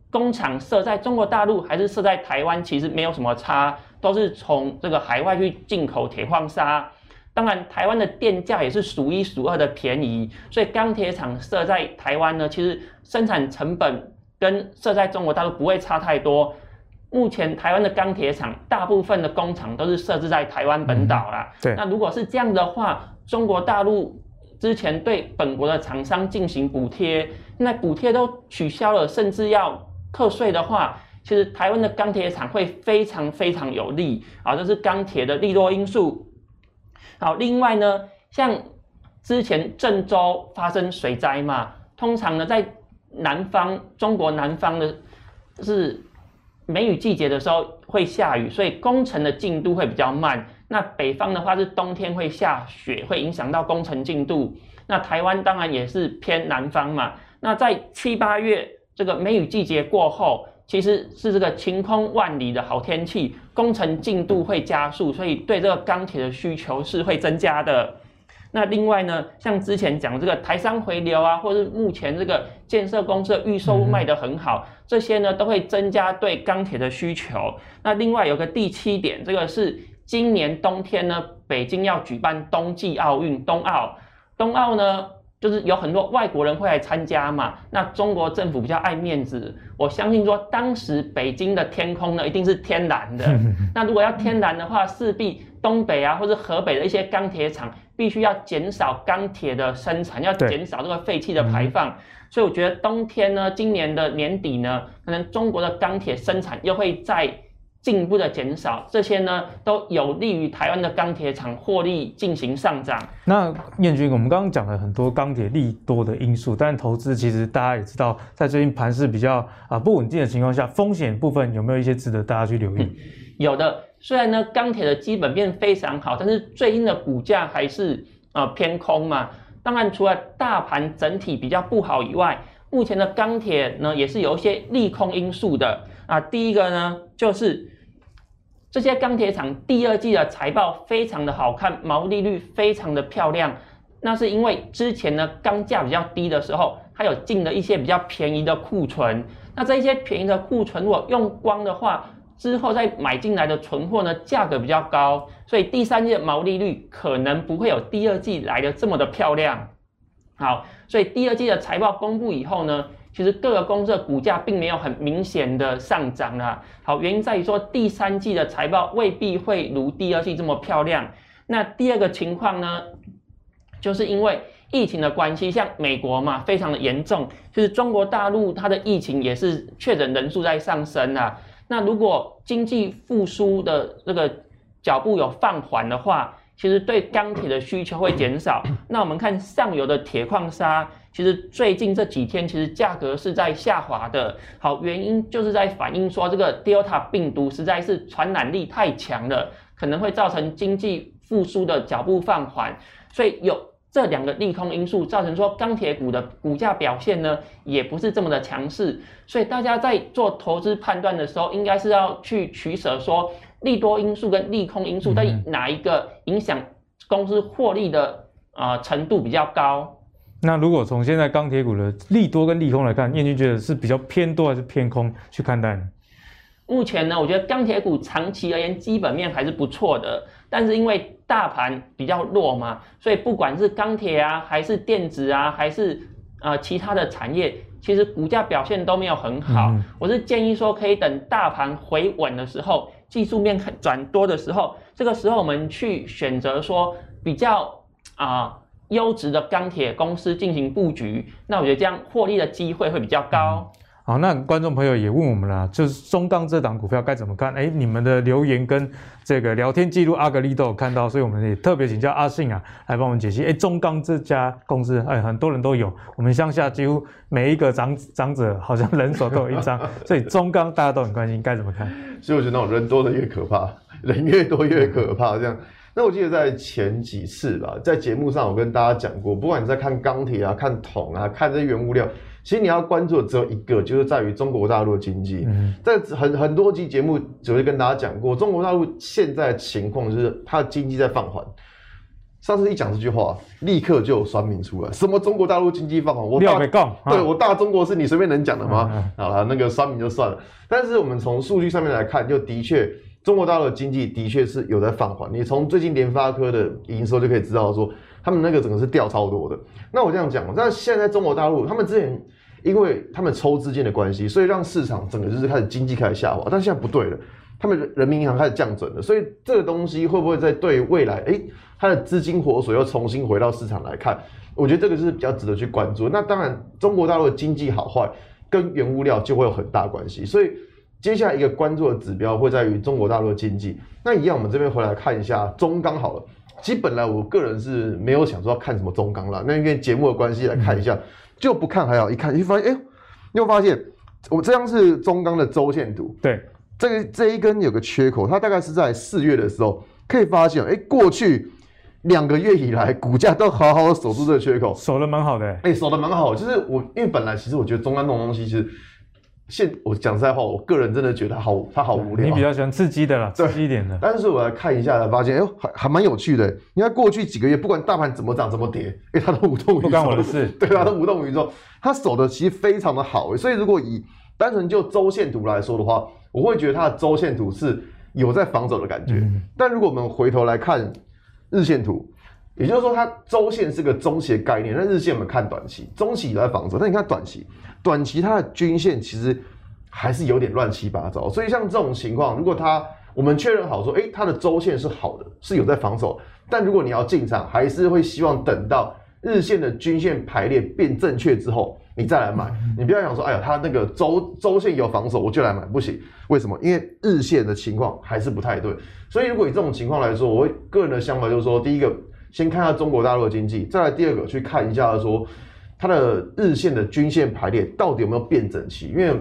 工厂设在中国大陆还是设在台湾，其实没有什么差，都是从这个海外去进口铁矿砂。当然，台湾的电价也是数一数二的便宜，所以钢铁厂设在台湾呢，其实生产成本跟设在中国大陆不会差太多。目前台湾的钢铁厂大部分的工厂都是设置在台湾本岛啦。对。那如果是这样的话，中国大陆之前对本国的厂商进行补贴，那补贴都取消了，甚至要课税的话，其实台湾的钢铁厂会非常非常有利啊，这是钢铁的利多因素。好，另外呢，像之前郑州发生水灾嘛，通常呢在南方，中国南方的是。梅雨季节的时候会下雨，所以工程的进度会比较慢。那北方的话是冬天会下雪，会影响到工程进度。那台湾当然也是偏南方嘛。那在七八月这个梅雨季节过后，其实是这个晴空万里的好天气，工程进度会加速，所以对这个钢铁的需求是会增加的。那另外呢，像之前讲这个台商回流啊，或是目前这个建设公司的预售卖得很好，这些呢都会增加对钢铁的需求。那另外有个第七点，这个是今年冬天呢，北京要举办冬季奥运，冬奥，冬奥呢就是有很多外国人会来参加嘛。那中国政府比较爱面子，我相信说当时北京的天空呢一定是天蓝的。<laughs> 那如果要天蓝的话，势必东北啊或者河北的一些钢铁厂。必须要减少钢铁的生产，要减少这个废气的排放，嗯、所以我觉得冬天呢，今年的年底呢，可能中国的钢铁生产又会再进一步的减少，这些呢都有利于台湾的钢铁厂获利进行上涨。那彦军，我们刚刚讲了很多钢铁利多的因素，但投资其实大家也知道，在最近盘势比较啊不稳定的情况下，风险部分有没有一些值得大家去留意？嗯、有的。虽然呢，钢铁的基本面非常好，但是最近的股价还是呃偏空嘛。当然，除了大盘整体比较不好以外，目前的钢铁呢也是有一些利空因素的啊。第一个呢，就是这些钢铁厂第二季的财报非常的好看，毛利率非常的漂亮。那是因为之前呢钢价比较低的时候，它有进了一些比较便宜的库存。那这些便宜的库存如果用光的话，之后再买进来的存货呢，价格比较高，所以第三季的毛利率可能不会有第二季来的这么的漂亮。好，所以第二季的财报公布以后呢，其实各个公司的股价并没有很明显的上涨啦。好，原因在于说第三季的财报未必会如第二季这么漂亮。那第二个情况呢，就是因为疫情的关系，像美国嘛，非常的严重，就是中国大陆它的疫情也是确诊人数在上升啊。那如果经济复苏的这个脚步有放缓的话，其实对钢铁的需求会减少。<coughs> 那我们看上游的铁矿砂，其实最近这几天其实价格是在下滑的。好，原因就是在反映说这个 Delta 病毒实在是传染力太强了，可能会造成经济复苏的脚步放缓。所以有这两个利空因素，造成说钢铁股的股价表现呢，也不是这么的强势。所以大家在做投资判断的时候，应该是要去取舍说。利多因素跟利空因素，到底哪一个影响公司获利的啊、呃、程度比较高？那如果从现在钢铁股的利多跟利空来看，燕君觉得是比较偏多还是偏空去看待呢？目前呢，我觉得钢铁股长期而言基本面还是不错的，但是因为大盘比较弱嘛，所以不管是钢铁啊，还是电子啊，还是呃其他的产业，其实股价表现都没有很好。嗯、我是建议说，可以等大盘回稳的时候。技术面转多的时候，这个时候我们去选择说比较啊优质的钢铁公司进行布局，那我觉得这样获利的机会会比较高。嗯好，那观众朋友也问我们了，就是中钢这档股票该怎么看？哎，你们的留言跟这个聊天记录，阿格力都有看到，所以我们也特别请教阿信啊，来帮我们解析。哎，中钢这家公司，哎，很多人都有，我们乡下几乎每一个长长者好像人手都有一张，<laughs> 所以中钢大家都很关心，该怎么看？所以我觉得那种人多的越可怕，<laughs> 人越多越可怕，这样。那我记得在前几次吧，在节目上我跟大家讲过，不管你在看钢铁啊、看铜啊、看这些原物料。其实你要关注的只有一个，就是在于中国大陆的经济。嗯，在很很多期节目只会跟大家讲过，中国大陆现在的情况就是它的经济在放缓。上次一讲这句话，立刻就有酸民出来，什么中国大陆经济放缓？我大对我大中国是你随便能讲的吗？啊、好了，那个酸民就算了。但是我们从数据上面来看，就的确中国大陆的经济的确是有在放缓。你从最近联发科的营收就可以知道说。他们那个整个是掉超多的。那我这样讲，那现在中国大陆，他们之前因为他们抽资金的关系，所以让市场整个就是开始经济开始下滑。但现在不对了，他们人民银行开始降准了，所以这个东西会不会在对未来，诶，它的资金活水又重新回到市场来看？我觉得这个是比较值得去关注。那当然，中国大陆的经济好坏跟原物料就会有很大关系。所以接下来一个关注的指标会在于中国大陆的经济。那一样，我们这边回来看一下中钢好了。其实本来我个人是没有想说要看什么中钢啦，那因为节目的关系来看一下，嗯、就不看还好，一看就发现，哎、欸，又发现我这张是中钢的周线图，对，这个这一根有个缺口，它大概是在四月的时候可以发现，哎、欸，过去两个月以来股价都好好的守住这个缺口，守得蛮好的、欸，哎、欸，守得蛮好，就是我因为本来其实我觉得中钢这种东西其实。现我讲实在话，我个人真的觉得他好，他好无聊。你比较喜欢刺激的啦，刺激一点的。但是我来看一下，才发现，哎呦，还还蛮有趣的。你看过去几个月，不管大盘怎么涨怎么跌，哎，他 <laughs> 都无动于衷。不关我的事。对，他都无动于衷。他守的其实非常的好。所以如果以单纯就周线图来说的话，我会觉得他的周线图是有在防守的感觉。嗯、但如果我们回头来看日线图，也就是说，它周线是个中期的概念，那日线我们看短期，中期也在防守。但你看短期。短期它的均线其实还是有点乱七八糟，所以像这种情况，如果它我们确认好说，诶，它的周线是好的，是有在防守，但如果你要进场，还是会希望等到日线的均线排列变正确之后，你再来买。你不要想说，哎呀，它那个周周线有防守，我就来买，不行。为什么？因为日线的情况还是不太对。所以如果以这种情况来说，我个人的想法就是说，第一个先看下中国大陆的经济，再来第二个去看一下说。它的日线的均线排列到底有没有变整齐？因为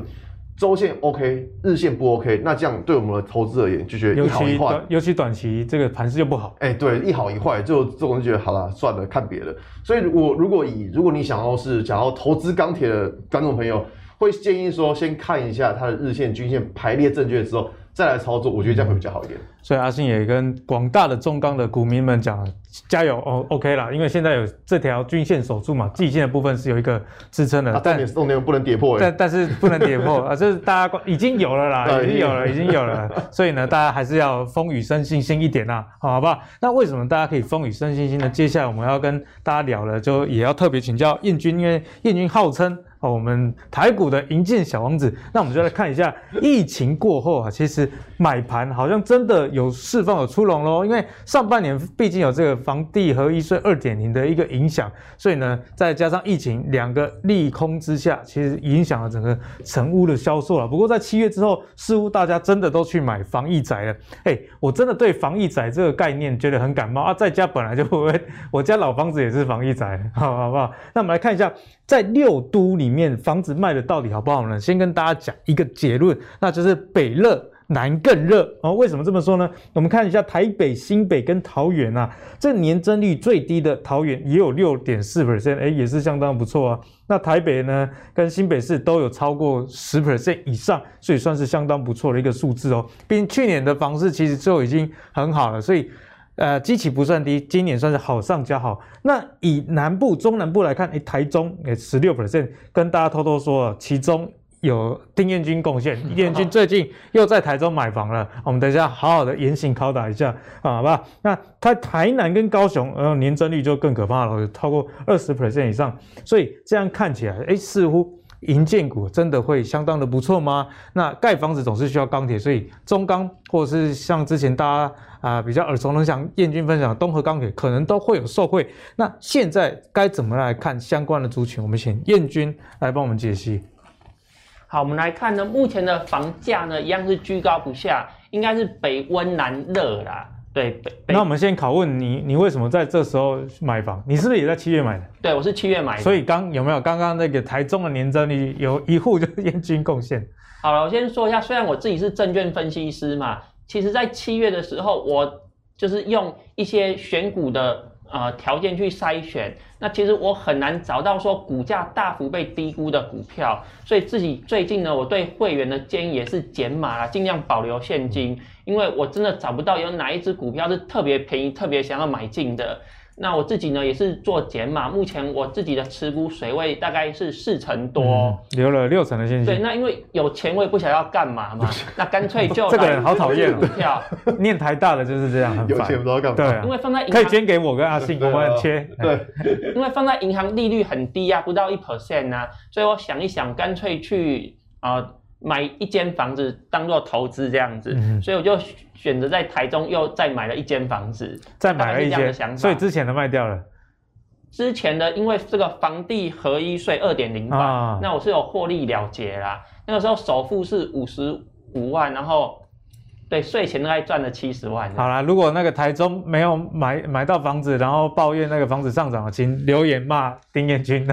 周线 OK，日线不 OK，那这样对我们的投资而言就觉得一好一坏。尤其短期这个盘势就不好。哎、欸，对，一好一坏就这种就觉得好了，算了，看别的。所以，我如果以如果你想要是想要投资钢铁的观众朋友，会建议说先看一下它的日线均线排列正确之后。再来操作，我觉得这样会比较好一点。所以阿信也跟广大的中钢的股民们讲，加油哦，OK 啦，因为现在有这条均线守住嘛，季线的部分是有一个支撑的，但重点不能跌破，但但是不能跌破 <laughs> 啊，这是大家已经有了啦，已经有了，已经有了，所以呢，大家还是要风雨生信心一点啦，好，好不好？那为什么大家可以风雨生信心呢？接下来我们要跟大家聊了，就也要特别请教燕军，因为燕军号称。哦，我们台股的银建小王子，那我们就来看一下疫情过后啊，其实买盘好像真的有释放有出笼喽。因为上半年毕竟有这个房地合一税二点零的一个影响，所以呢，再加上疫情两个利空之下，其实影响了整个成屋的销售了。不过在七月之后，似乎大家真的都去买防疫宅了。哎，我真的对防疫宅这个概念觉得很感冒啊，在家本来就不会，我家老房子也是防疫宅，好好不好？那我们来看一下，在六都里面房子卖的到底好不好呢？先跟大家讲一个结论，那就是北热。南更热哦，为什么这么说呢？我们看一下台北、新北跟桃园啊，这年增率最低的桃园也有六点四 percent，哎，也是相当不错啊。那台北呢，跟新北市都有超过十 percent 以上，所以算是相当不错的一个数字哦。毕竟去年的房市其实就已经很好了，所以呃，基期不算低，今年算是好上加好。那以南部、中南部来看，哎，台中哎十六 percent，跟大家偷偷说，其中。有丁彦军贡献，丁彦军最近又在台中买房了。我们等一下好好的严刑拷打一下，好吧？那他台南跟高雄，呃，年增率就更可怕了，超过二十 percent 以上。所以这样看起来，哎，似乎银建股真的会相当的不错吗？那盖房子总是需要钢铁，所以中钢或者是像之前大家啊、比较耳熟能详，彦军分享的东河钢铁，可能都会有受惠。那现在该怎么来看相关的族群？我们请彦军来帮我们解析。好，我们来看呢，目前的房价呢，一样是居高不下，应该是北温南热啦。对，北。那我们先拷问你，你为什么在这时候买房？你是不是也在七月买的？对，我是七月买的。所以刚有没有刚刚那个台中的年增率有一户就是烟军贡献？好了，我先说一下，虽然我自己是证券分析师嘛，其实在七月的时候，我就是用一些选股的。呃，条件去筛选，那其实我很难找到说股价大幅被低估的股票，所以自己最近呢，我对会员的建议也是减码啦，尽量保留现金，因为我真的找不到有哪一只股票是特别便宜、特别想要买进的。那我自己呢也是做减码，目前我自己的持股水位大概是四成多，嗯、留了六成的现金。对，那因为有钱我也不晓得要干嘛嘛，那干脆就 <laughs> 这个人好讨厌股票，<laughs> 念台大的就是这样，很。有钱不知道干嘛。对、啊，因为放在银行可以捐给我跟阿信，<laughs> 我们切。对，因为放在银行利率很低啊，不到一 percent 啊，所以我想一想，干脆去啊。呃买一间房子当做投资这样子，嗯，所以我就选择在台中又再买了一间房子，再买了一间，所以之前的卖掉了。之前的因为这个房地合一税二点零八，那我是有获利了结啦。那个时候首付是五十五万，然后对税前大概赚了七十万。好啦，如果那个台中没有买买到房子，然后抱怨那个房子上涨，请留言骂丁彦军。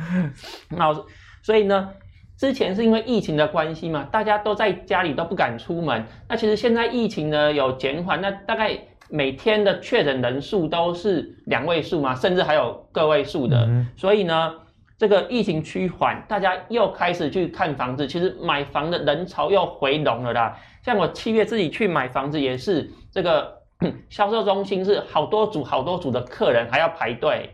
<laughs> 那我所以呢？之前是因为疫情的关系嘛，大家都在家里都不敢出门。那其实现在疫情呢有减缓，那大概每天的确诊人数都是两位数嘛，甚至还有个位数的。嗯。所以呢，这个疫情趋缓，大家又开始去看房子，其实买房的人潮又回笼了啦。像我七月自己去买房子也是，这个 <clears throat> 销售中心是好多组好多组的客人还要排队。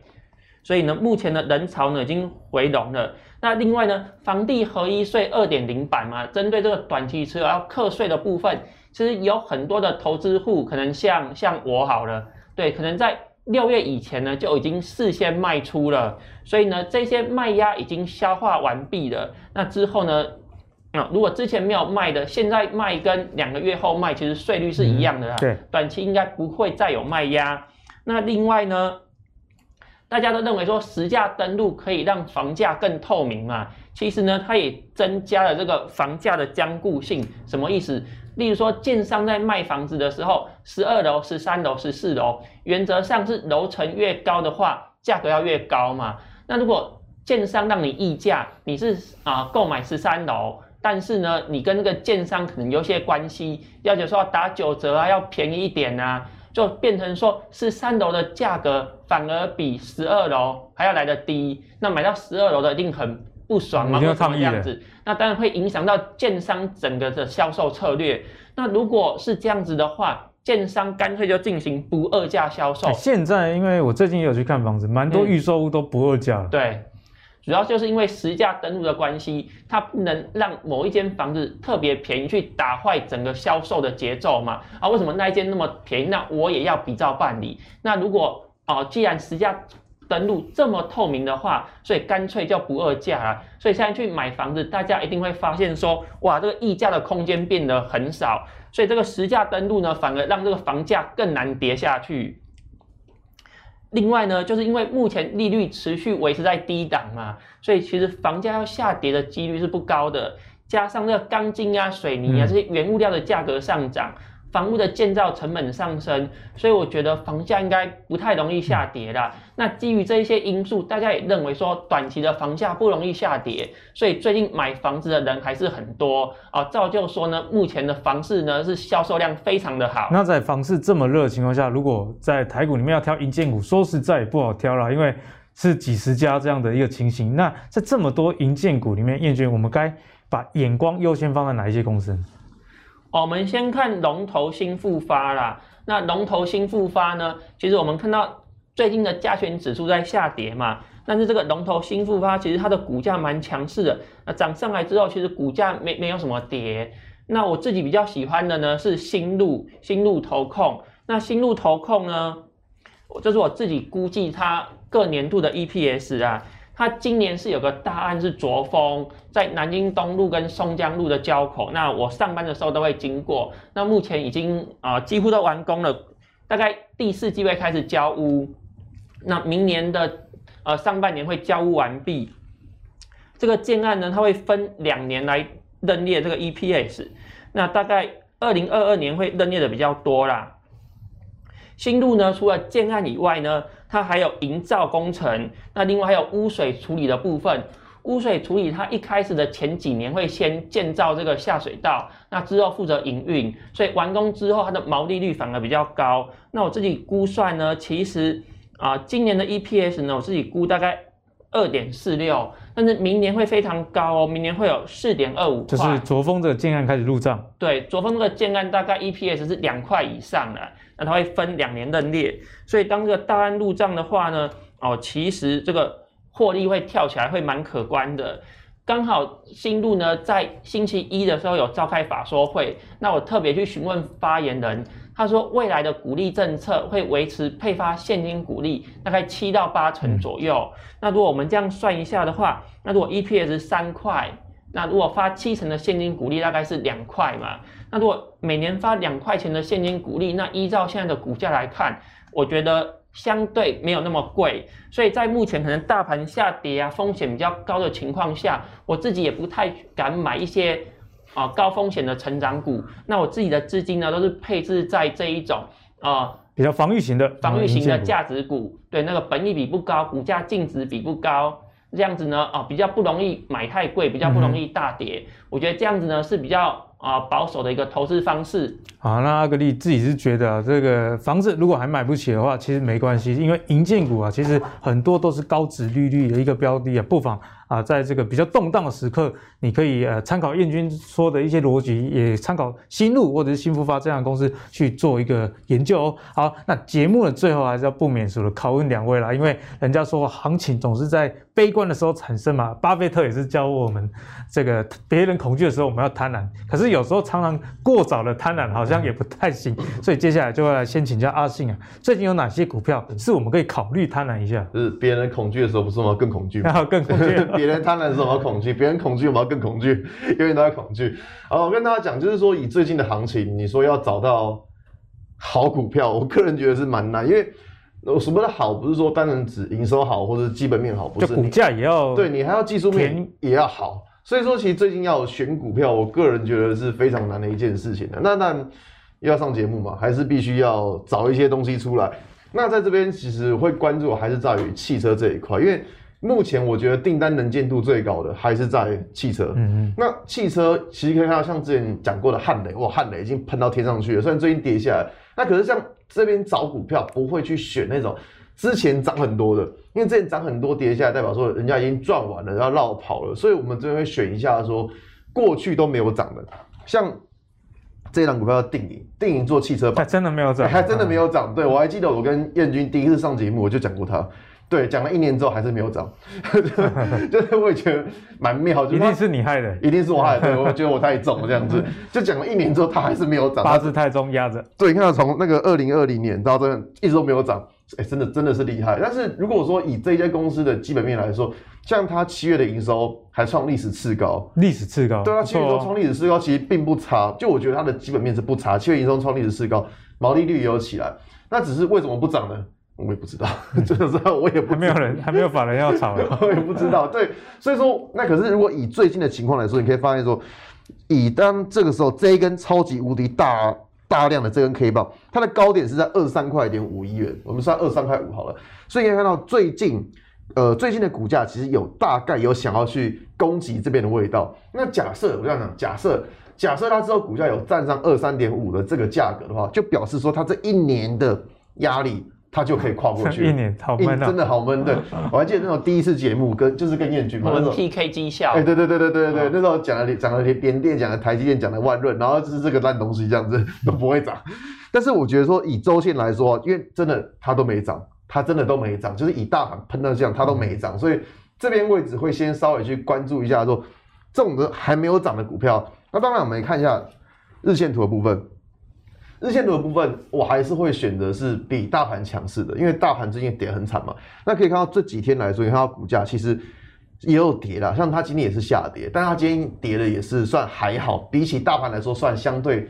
所以呢，目前的人潮呢已经回笼了。那另外呢，房地合一税二点零版嘛，针对这个短期持有要课税的部分，其实有很多的投资户，可能像像我好了，对，可能在六月以前呢就已经事先卖出了，所以呢，这些卖压已经消化完毕了。那之后呢，啊，如果之前没有卖的，现在卖跟两个月后卖，其实税率是一样的啦。对，短期应该不会再有卖压。那另外呢，大家都认为说实价登录可以让房价更透明嘛？其实呢，它也增加了这个房价的僵固性。什么意思？例如说，建商在卖房子的时候，十二楼、十三楼、十四楼，原则上是楼层越高的话，价格要越高嘛。那如果建商让你议价，你是啊购买十三楼，但是呢，你跟那个建商可能有些关系，要求说打九折啊，要便宜一点啊。就变成说，是三楼的价格反而比十二楼还要来得低，那买到十二楼的一定很不爽嘛？为什么这样子？那当然会影响到建商整个的销售策略。那如果是这样子的话，建商干脆就进行不二价销售。现在因为我最近也有去看房子，蛮多预售屋都不二价。对。主要就是因为实价登录的关系，它不能让某一间房子特别便宜去打坏整个销售的节奏嘛？啊，为什么那一间那么便宜？那我也要比照办理。那如果哦，既然实价登录这么透明的话，所以干脆就不二价了。所以现在去买房子，大家一定会发现说，哇，这个溢价的空间变得很少。所以这个实价登录呢，反而让这个房价更难跌下去。另外呢，就是因为目前利率持续维持在低档嘛，所以其实房价要下跌的几率是不高的。加上那个钢筋啊、水泥啊这些原物料的价格上涨。嗯房屋的建造成本上升，所以我觉得房价应该不太容易下跌啦。那基于这一些因素，大家也认为说短期的房价不容易下跌，所以最近买房子的人还是很多啊，造就说呢，目前的房市呢是销售量非常的好。那在房市这么热的情况下，如果在台股里面要挑银建股，说实在也不好挑啦，因为是几十家这样的一个情形。那在这么多银建股里面，彦君，我们该把眼光优先放在哪一些公司？我们先看龙头新复发啦。那龙头新复发呢，其实我们看到最近的加权指数在下跌嘛，但是这个龙头新复发其实它的股价蛮强势的。那涨上来之后，其实股价没没有什么跌。那我自己比较喜欢的呢是新路新路投控。那新路投控呢，这是我自己估计它各年度的 EPS 啊。它今年是有个大案是卓峰，在南京东路跟松江路的交口，那我上班的时候都会经过。那目前已经啊、几乎都完工了，大概第四季会开始交屋，那明年的呃上半年会交屋完毕。这个建案呢，它会分两年来认列这个 EPS，那大概二零二二年会认列的比较多啦。新路呢，除了建案以外呢，它还有营造工程，那另外还有污水处理的部分。污水处理它一开始的前几年会先建造这个下水道，那之后负责营运，所以完工之后它的毛利率反而比较高。那我自己估算呢，其实啊，今年的 EPS 呢，我自己估大概二点四六，但是明年会非常高哦，明年会有四点二五。就是卓峰这个建案开始入账。对，卓峰这个建案大概 EPS 是两块以上的。那它会分两年认列，所以当这个大案入账的话呢，哦，其实这个获利会跳起来，会蛮可观的。刚好新路呢在星期一的时候有召开法说会，那我特别去询问发言人，他说未来的股利政策会维持配发现金股利大概七到八成左右。那如果我们这样算一下的话，那如果 EPS 三块。那如果发七成的现金股利，大概是两块嘛。那如果每年发两块钱的现金股利，那依照现在的股价来看，我觉得相对没有那么贵。所以在目前可能大盘下跌啊，风险比较高的情况下，我自己也不太敢买一些啊高风险的成长股。那我自己的资金呢，都是配置在这一种啊比较防御型的防御型的价值股。对，那个本益比不高，股价净值比不高。这样子呢，啊，比较不容易买太贵，比较不容易大跌。嗯、我觉得这样子呢是比较啊保守的一个投资方式。好，那阿格力自己是觉得，这个房子如果还买不起的话，其实没关系，因为银建股啊，其实很多都是高值利率的一个标的啊，不妨。啊，在这个比较动荡的时刻，你可以呃参考燕军说的一些逻辑，也参考新路或者是新复发这样的公司去做一个研究哦。好，那节目的最后还是要不免俗的考问两位啦，因为人家说行情总是在悲观的时候产生嘛，巴菲特也是教我们这个别人恐惧的时候我们要贪婪，可是有时候常常过早的贪婪好像也不太行，所以接下来就要来先请教阿信啊，最近有哪些股票是我们可以考虑贪婪一下？就是别人恐惧的时候，不是我们更恐惧吗？要 <laughs> 更恐惧。别人贪婪的时候，我要恐惧；别人恐惧，我们要更恐惧，永远都在恐惧。好，我跟大家讲，就是说，以最近的行情，你说要找到好股票，我个人觉得是蛮难。因为什么的好，不是说单纯指营收好或者基本面好，不是。股价也要对你还要技术面也要好。所以说，其实最近要选股票，我个人觉得是非常难的一件事情的。那但又要上节目嘛，还是必须要找一些东西出来。那在这边其实会关注还是在于汽车这一块，因为。目前我觉得订单能见度最高的还是在汽车。嗯嗯。那汽车其实可以看到，像之前讲过的汉雷，哇，汉雷已经喷到天上去了。虽然最近跌下来，那可是像这边找股票不会去选那种之前涨很多的，因为之前涨很多跌下来，代表说人家已经赚完了，要绕跑了。所以我们这边会选一下说过去都没有涨的，像这档股票叫定颖，定颖做汽车吧，还真的没有涨，还真的没有涨。对，我还记得我跟燕军第一次上节目，我就讲过它。对，讲了一年之后还是没有涨，就是我也觉得蛮妙，就一定是你害的，一定是我害的，对，我觉得我太重了这样子，就讲了一年之后它还是没有涨，八字太重压着。对，你看到从那个二零二零年到这样一直都没有涨，哎，真的真的是厉害。但是如果说以这一家公司的基本面来说，像它七月的营收还创历史次高，历史次高，对啊，七月都创历史次高，其实并不差。就我觉得它的基本面是不差，七月营收创历史次高，毛利率也有起来，那只是为什么不涨呢？我也不知道，这个时候我也不没有人，还没有法人要炒，<laughs> 我也不知道。对，所以说那可是如果以最近的情况来说，你可以发现说，以当这个时候这一根超级无敌大大量的这根 K 棒，它的高点是在二三块点五一元，我们算二三块五好了。所以你可以看到最近，呃，最近的股价其实有大概有想要去攻击这边的味道。那假设我这样讲，假设假设它之后股价有站上二三点五的这个价格的话，就表示说它这一年的压力。他就可以跨过去。<laughs> 一年好闷啊，真的好闷。对，<laughs> 我还记得那种第一次节目跟就是跟彦钧嘛，那种 PK 绩效。哎，对对对对对对，那时候讲了讲了联电，讲了台积电，讲了万润，然后就是这个烂东西这样子 <laughs> 都不会涨。但是我觉得说以周线来说，因为真的它都没涨，它真的都没涨，就是以大盘喷到这样，它都没涨，所以这边位置会先稍微去关注一下说这种的还没有涨的股票。那当然我们来看一下日线图的部分。日线图的部分，我还是会选择是比大盘强势的，因为大盘最近跌很惨嘛。那可以看到这几天来说，你看到股价其实也有跌了，像它今天也是下跌，但它今天跌的也是算还好，比起大盘来说算相对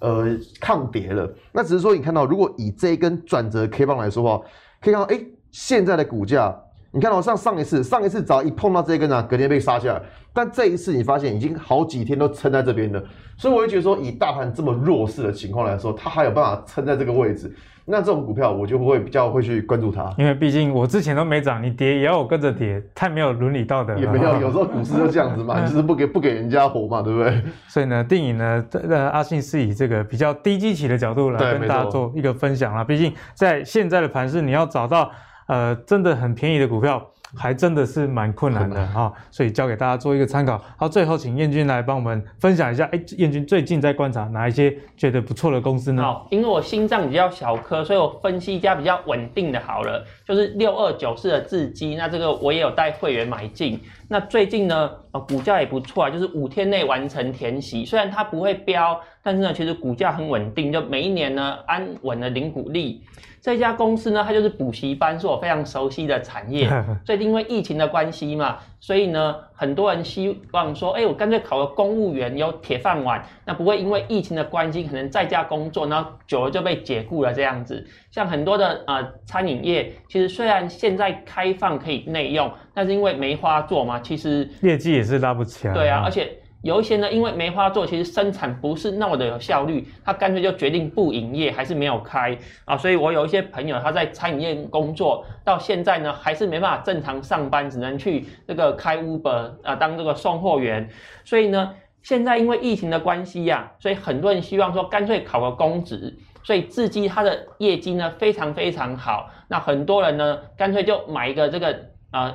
呃抗跌了。那只是说你看到，如果以这一根转折 K 棒来说的话，可以看到，哎，现在的股价。你看到上上一次，上一次只要一碰到这一根啊，隔天被杀下来。但这一次你发现已经好几天都撑在这边了，所以我会觉得说，以大盘这么弱势的情况来说，它还有办法撑在这个位置，那这种股票我就会比较会去关注它。因为毕竟我之前都没涨，你跌也要我跟着跌，太没有伦理道德了。也没有，有时候股市就这样子嘛，<laughs> 就是不给不给人家活嘛，对不对？所以呢，电影呢，呃，阿信是以这个比较低基期的角度来跟大家做一个分享啦。毕竟在现在的盘市，你要找到呃真的很便宜的股票。还真的是蛮困难的哈，所以交给大家做一个参考。好，最后请燕君来帮我们分享一下，哎，燕君最近在观察哪一些觉得不错的公司呢？好，因为我心脏比较小颗，所以我分析一家比较稳定的好了，就是六二九四的智基。那这个我也有带会员买进。那最近呢，呃，股价也不错啊，就是五天内完成填息，虽然它不会飙，但是呢，其实股价很稳定，就每一年呢安稳的零股利。这家公司呢，它就是补习班，是我非常熟悉的产业。<laughs> 最近因为疫情的关系嘛，所以呢，很多人希望说，哎，我干脆考个公务员，有铁饭碗，那不会因为疫情的关系，可能在家工作，然后久了就被解雇了这样子。像很多的呃餐饮业，其实虽然现在开放可以内用，但是因为没花做嘛，其实业绩也是拉不起来。对啊，而且。有一些呢，因为梅花座其实生产不是那么的有效率，他干脆就决定不营业，还是没有开啊。所以我有一些朋友他在餐饮业工作，到现在呢还是没办法正常上班，只能去这个开 Uber 啊当这个送货员。所以呢，现在因为疫情的关系呀、啊，所以很多人希望说干脆考个公职。所以自己他的业绩呢非常非常好，那很多人呢干脆就买一个这个啊、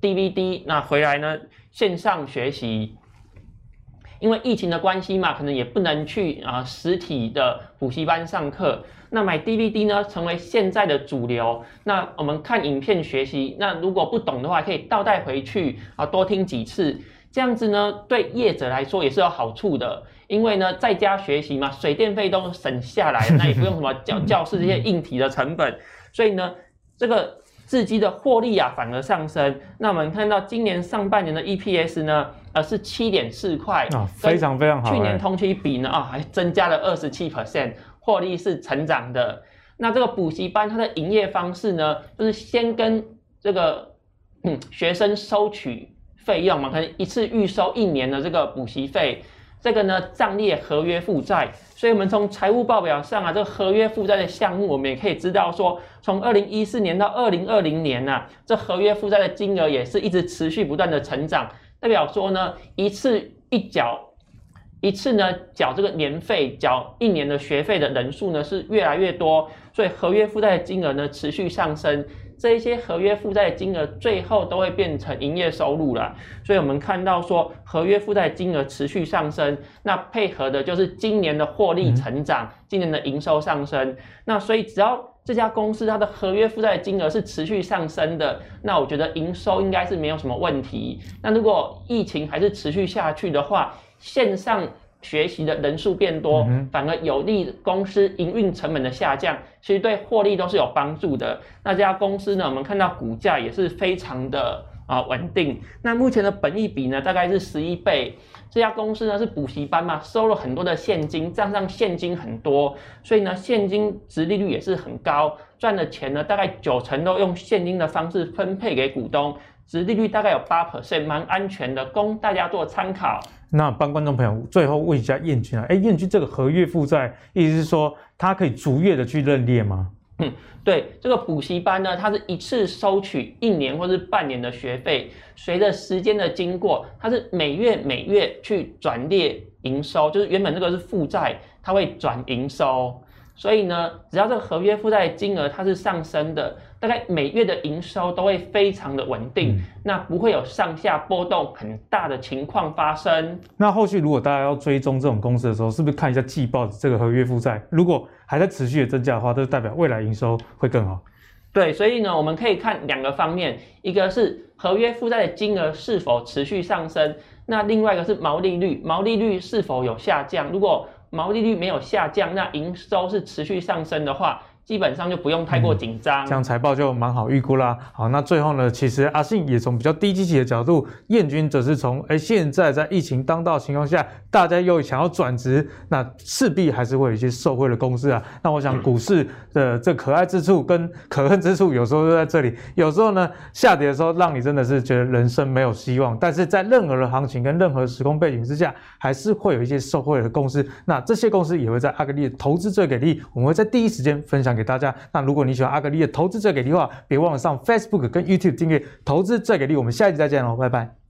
DVD，那回来呢线上学习。因为疫情的关系嘛，可能也不能去啊实体的补习班上课。那买 DVD 呢，成为现在的主流。那我们看影片学习，那如果不懂的话，可以倒带回去啊，多听几次。这样子呢，对业者来说也是有好处的。因为呢，在家学习嘛，水电费都省下来，那也不用什么教教室这些硬体的成本。所以呢，这个。智基的获利啊反而上升，那我们看到今年上半年的 EPS 呢，呃是七点四块啊，非常非常好。去年同期比呢啊还增加了二十七 percent，获利是成长的。那这个补习班它的营业方式呢，就是先跟这个嗯学生收取费用嘛，可能一次预收一年的这个补习费。这个呢，账列合约负债，所以我们从财务报表上啊，这个合约负债的项目，我们也可以知道说，从二零一四年到二零二零年呐、啊，这合约负债的金额也是一直持续不断的成长，代表说呢，一次一缴，一次呢缴这个年费，缴一年的学费的人数呢是越来越多，所以合约负债的金额呢持续上升。这一些合约负债金额最后都会变成营业收入了，所以我们看到说合约负债金额持续上升，那配合的就是今年的获利成长，今年的营收上升，那所以只要这家公司它的合约负债金额是持续上升的，那我觉得营收应该是没有什么问题。那如果疫情还是持续下去的话，线上。学习的人数变多，反而有利公司营运成本的下降，其实对获利都是有帮助的。那这家公司呢，我们看到股价也是非常的啊稳定。那目前的本益比呢，大概是十一倍。这家公司呢是补习班嘛，收了很多的现金，账上现金很多，所以呢现金值利率也是很高，赚的钱呢大概九成都用现金的方式分配给股东，值利率大概有八 percent，蛮安全的，供大家做参考。那帮观众朋友最后问一下彦钧啊，哎，彦钧这个合约负债，意思是说他可以逐月的去认列吗？嗯，对，这个补习班呢，它是一次收取一年或是半年的学费，随着时间的经过，它是每月每月去转列营收，就是原本这个是负债，它会转营收。所以呢，只要这个合约负债金额它是上升的，大概每月的营收都会非常的稳定，嗯、那不会有上下波动很大的情况发生。那后续如果大家要追踪这种公司的时候，是不是看一下季报的这个合约负债？如果还在持续的增加的话，这就代表未来营收会更好。对，所以呢，我们可以看两个方面，一个是合约负债的金额是否持续上升，那另外一个是毛利率，毛利率是否有下降？如果毛利率没有下降，那营收是持续上升的话，基本上就不用太过紧张，嗯，这样财报就蛮好预估啦。好，那最后呢，其实阿信也从比较低积极的角度，彦钧则是从哎，现在在疫情当道情况下，大家又想要转职，那势必还是会有一些受惠的公司啊。那我想股市的这可爱之处跟可恨之处，有时候就在这里。<laughs> 有时候呢，下跌的时候，让你真的是觉得人生没有希望。但是在任何的行情跟任何时空背景之下，还是会有一些受惠的公司。那这些公司也会在阿格力的投资最给力，我们会在第一时间分享给大家。那如果你喜欢阿格丽的投资最给力的话，别忘了上 Facebook 跟 YouTube 订阅投资最给力。我们下一集再见喽，拜拜。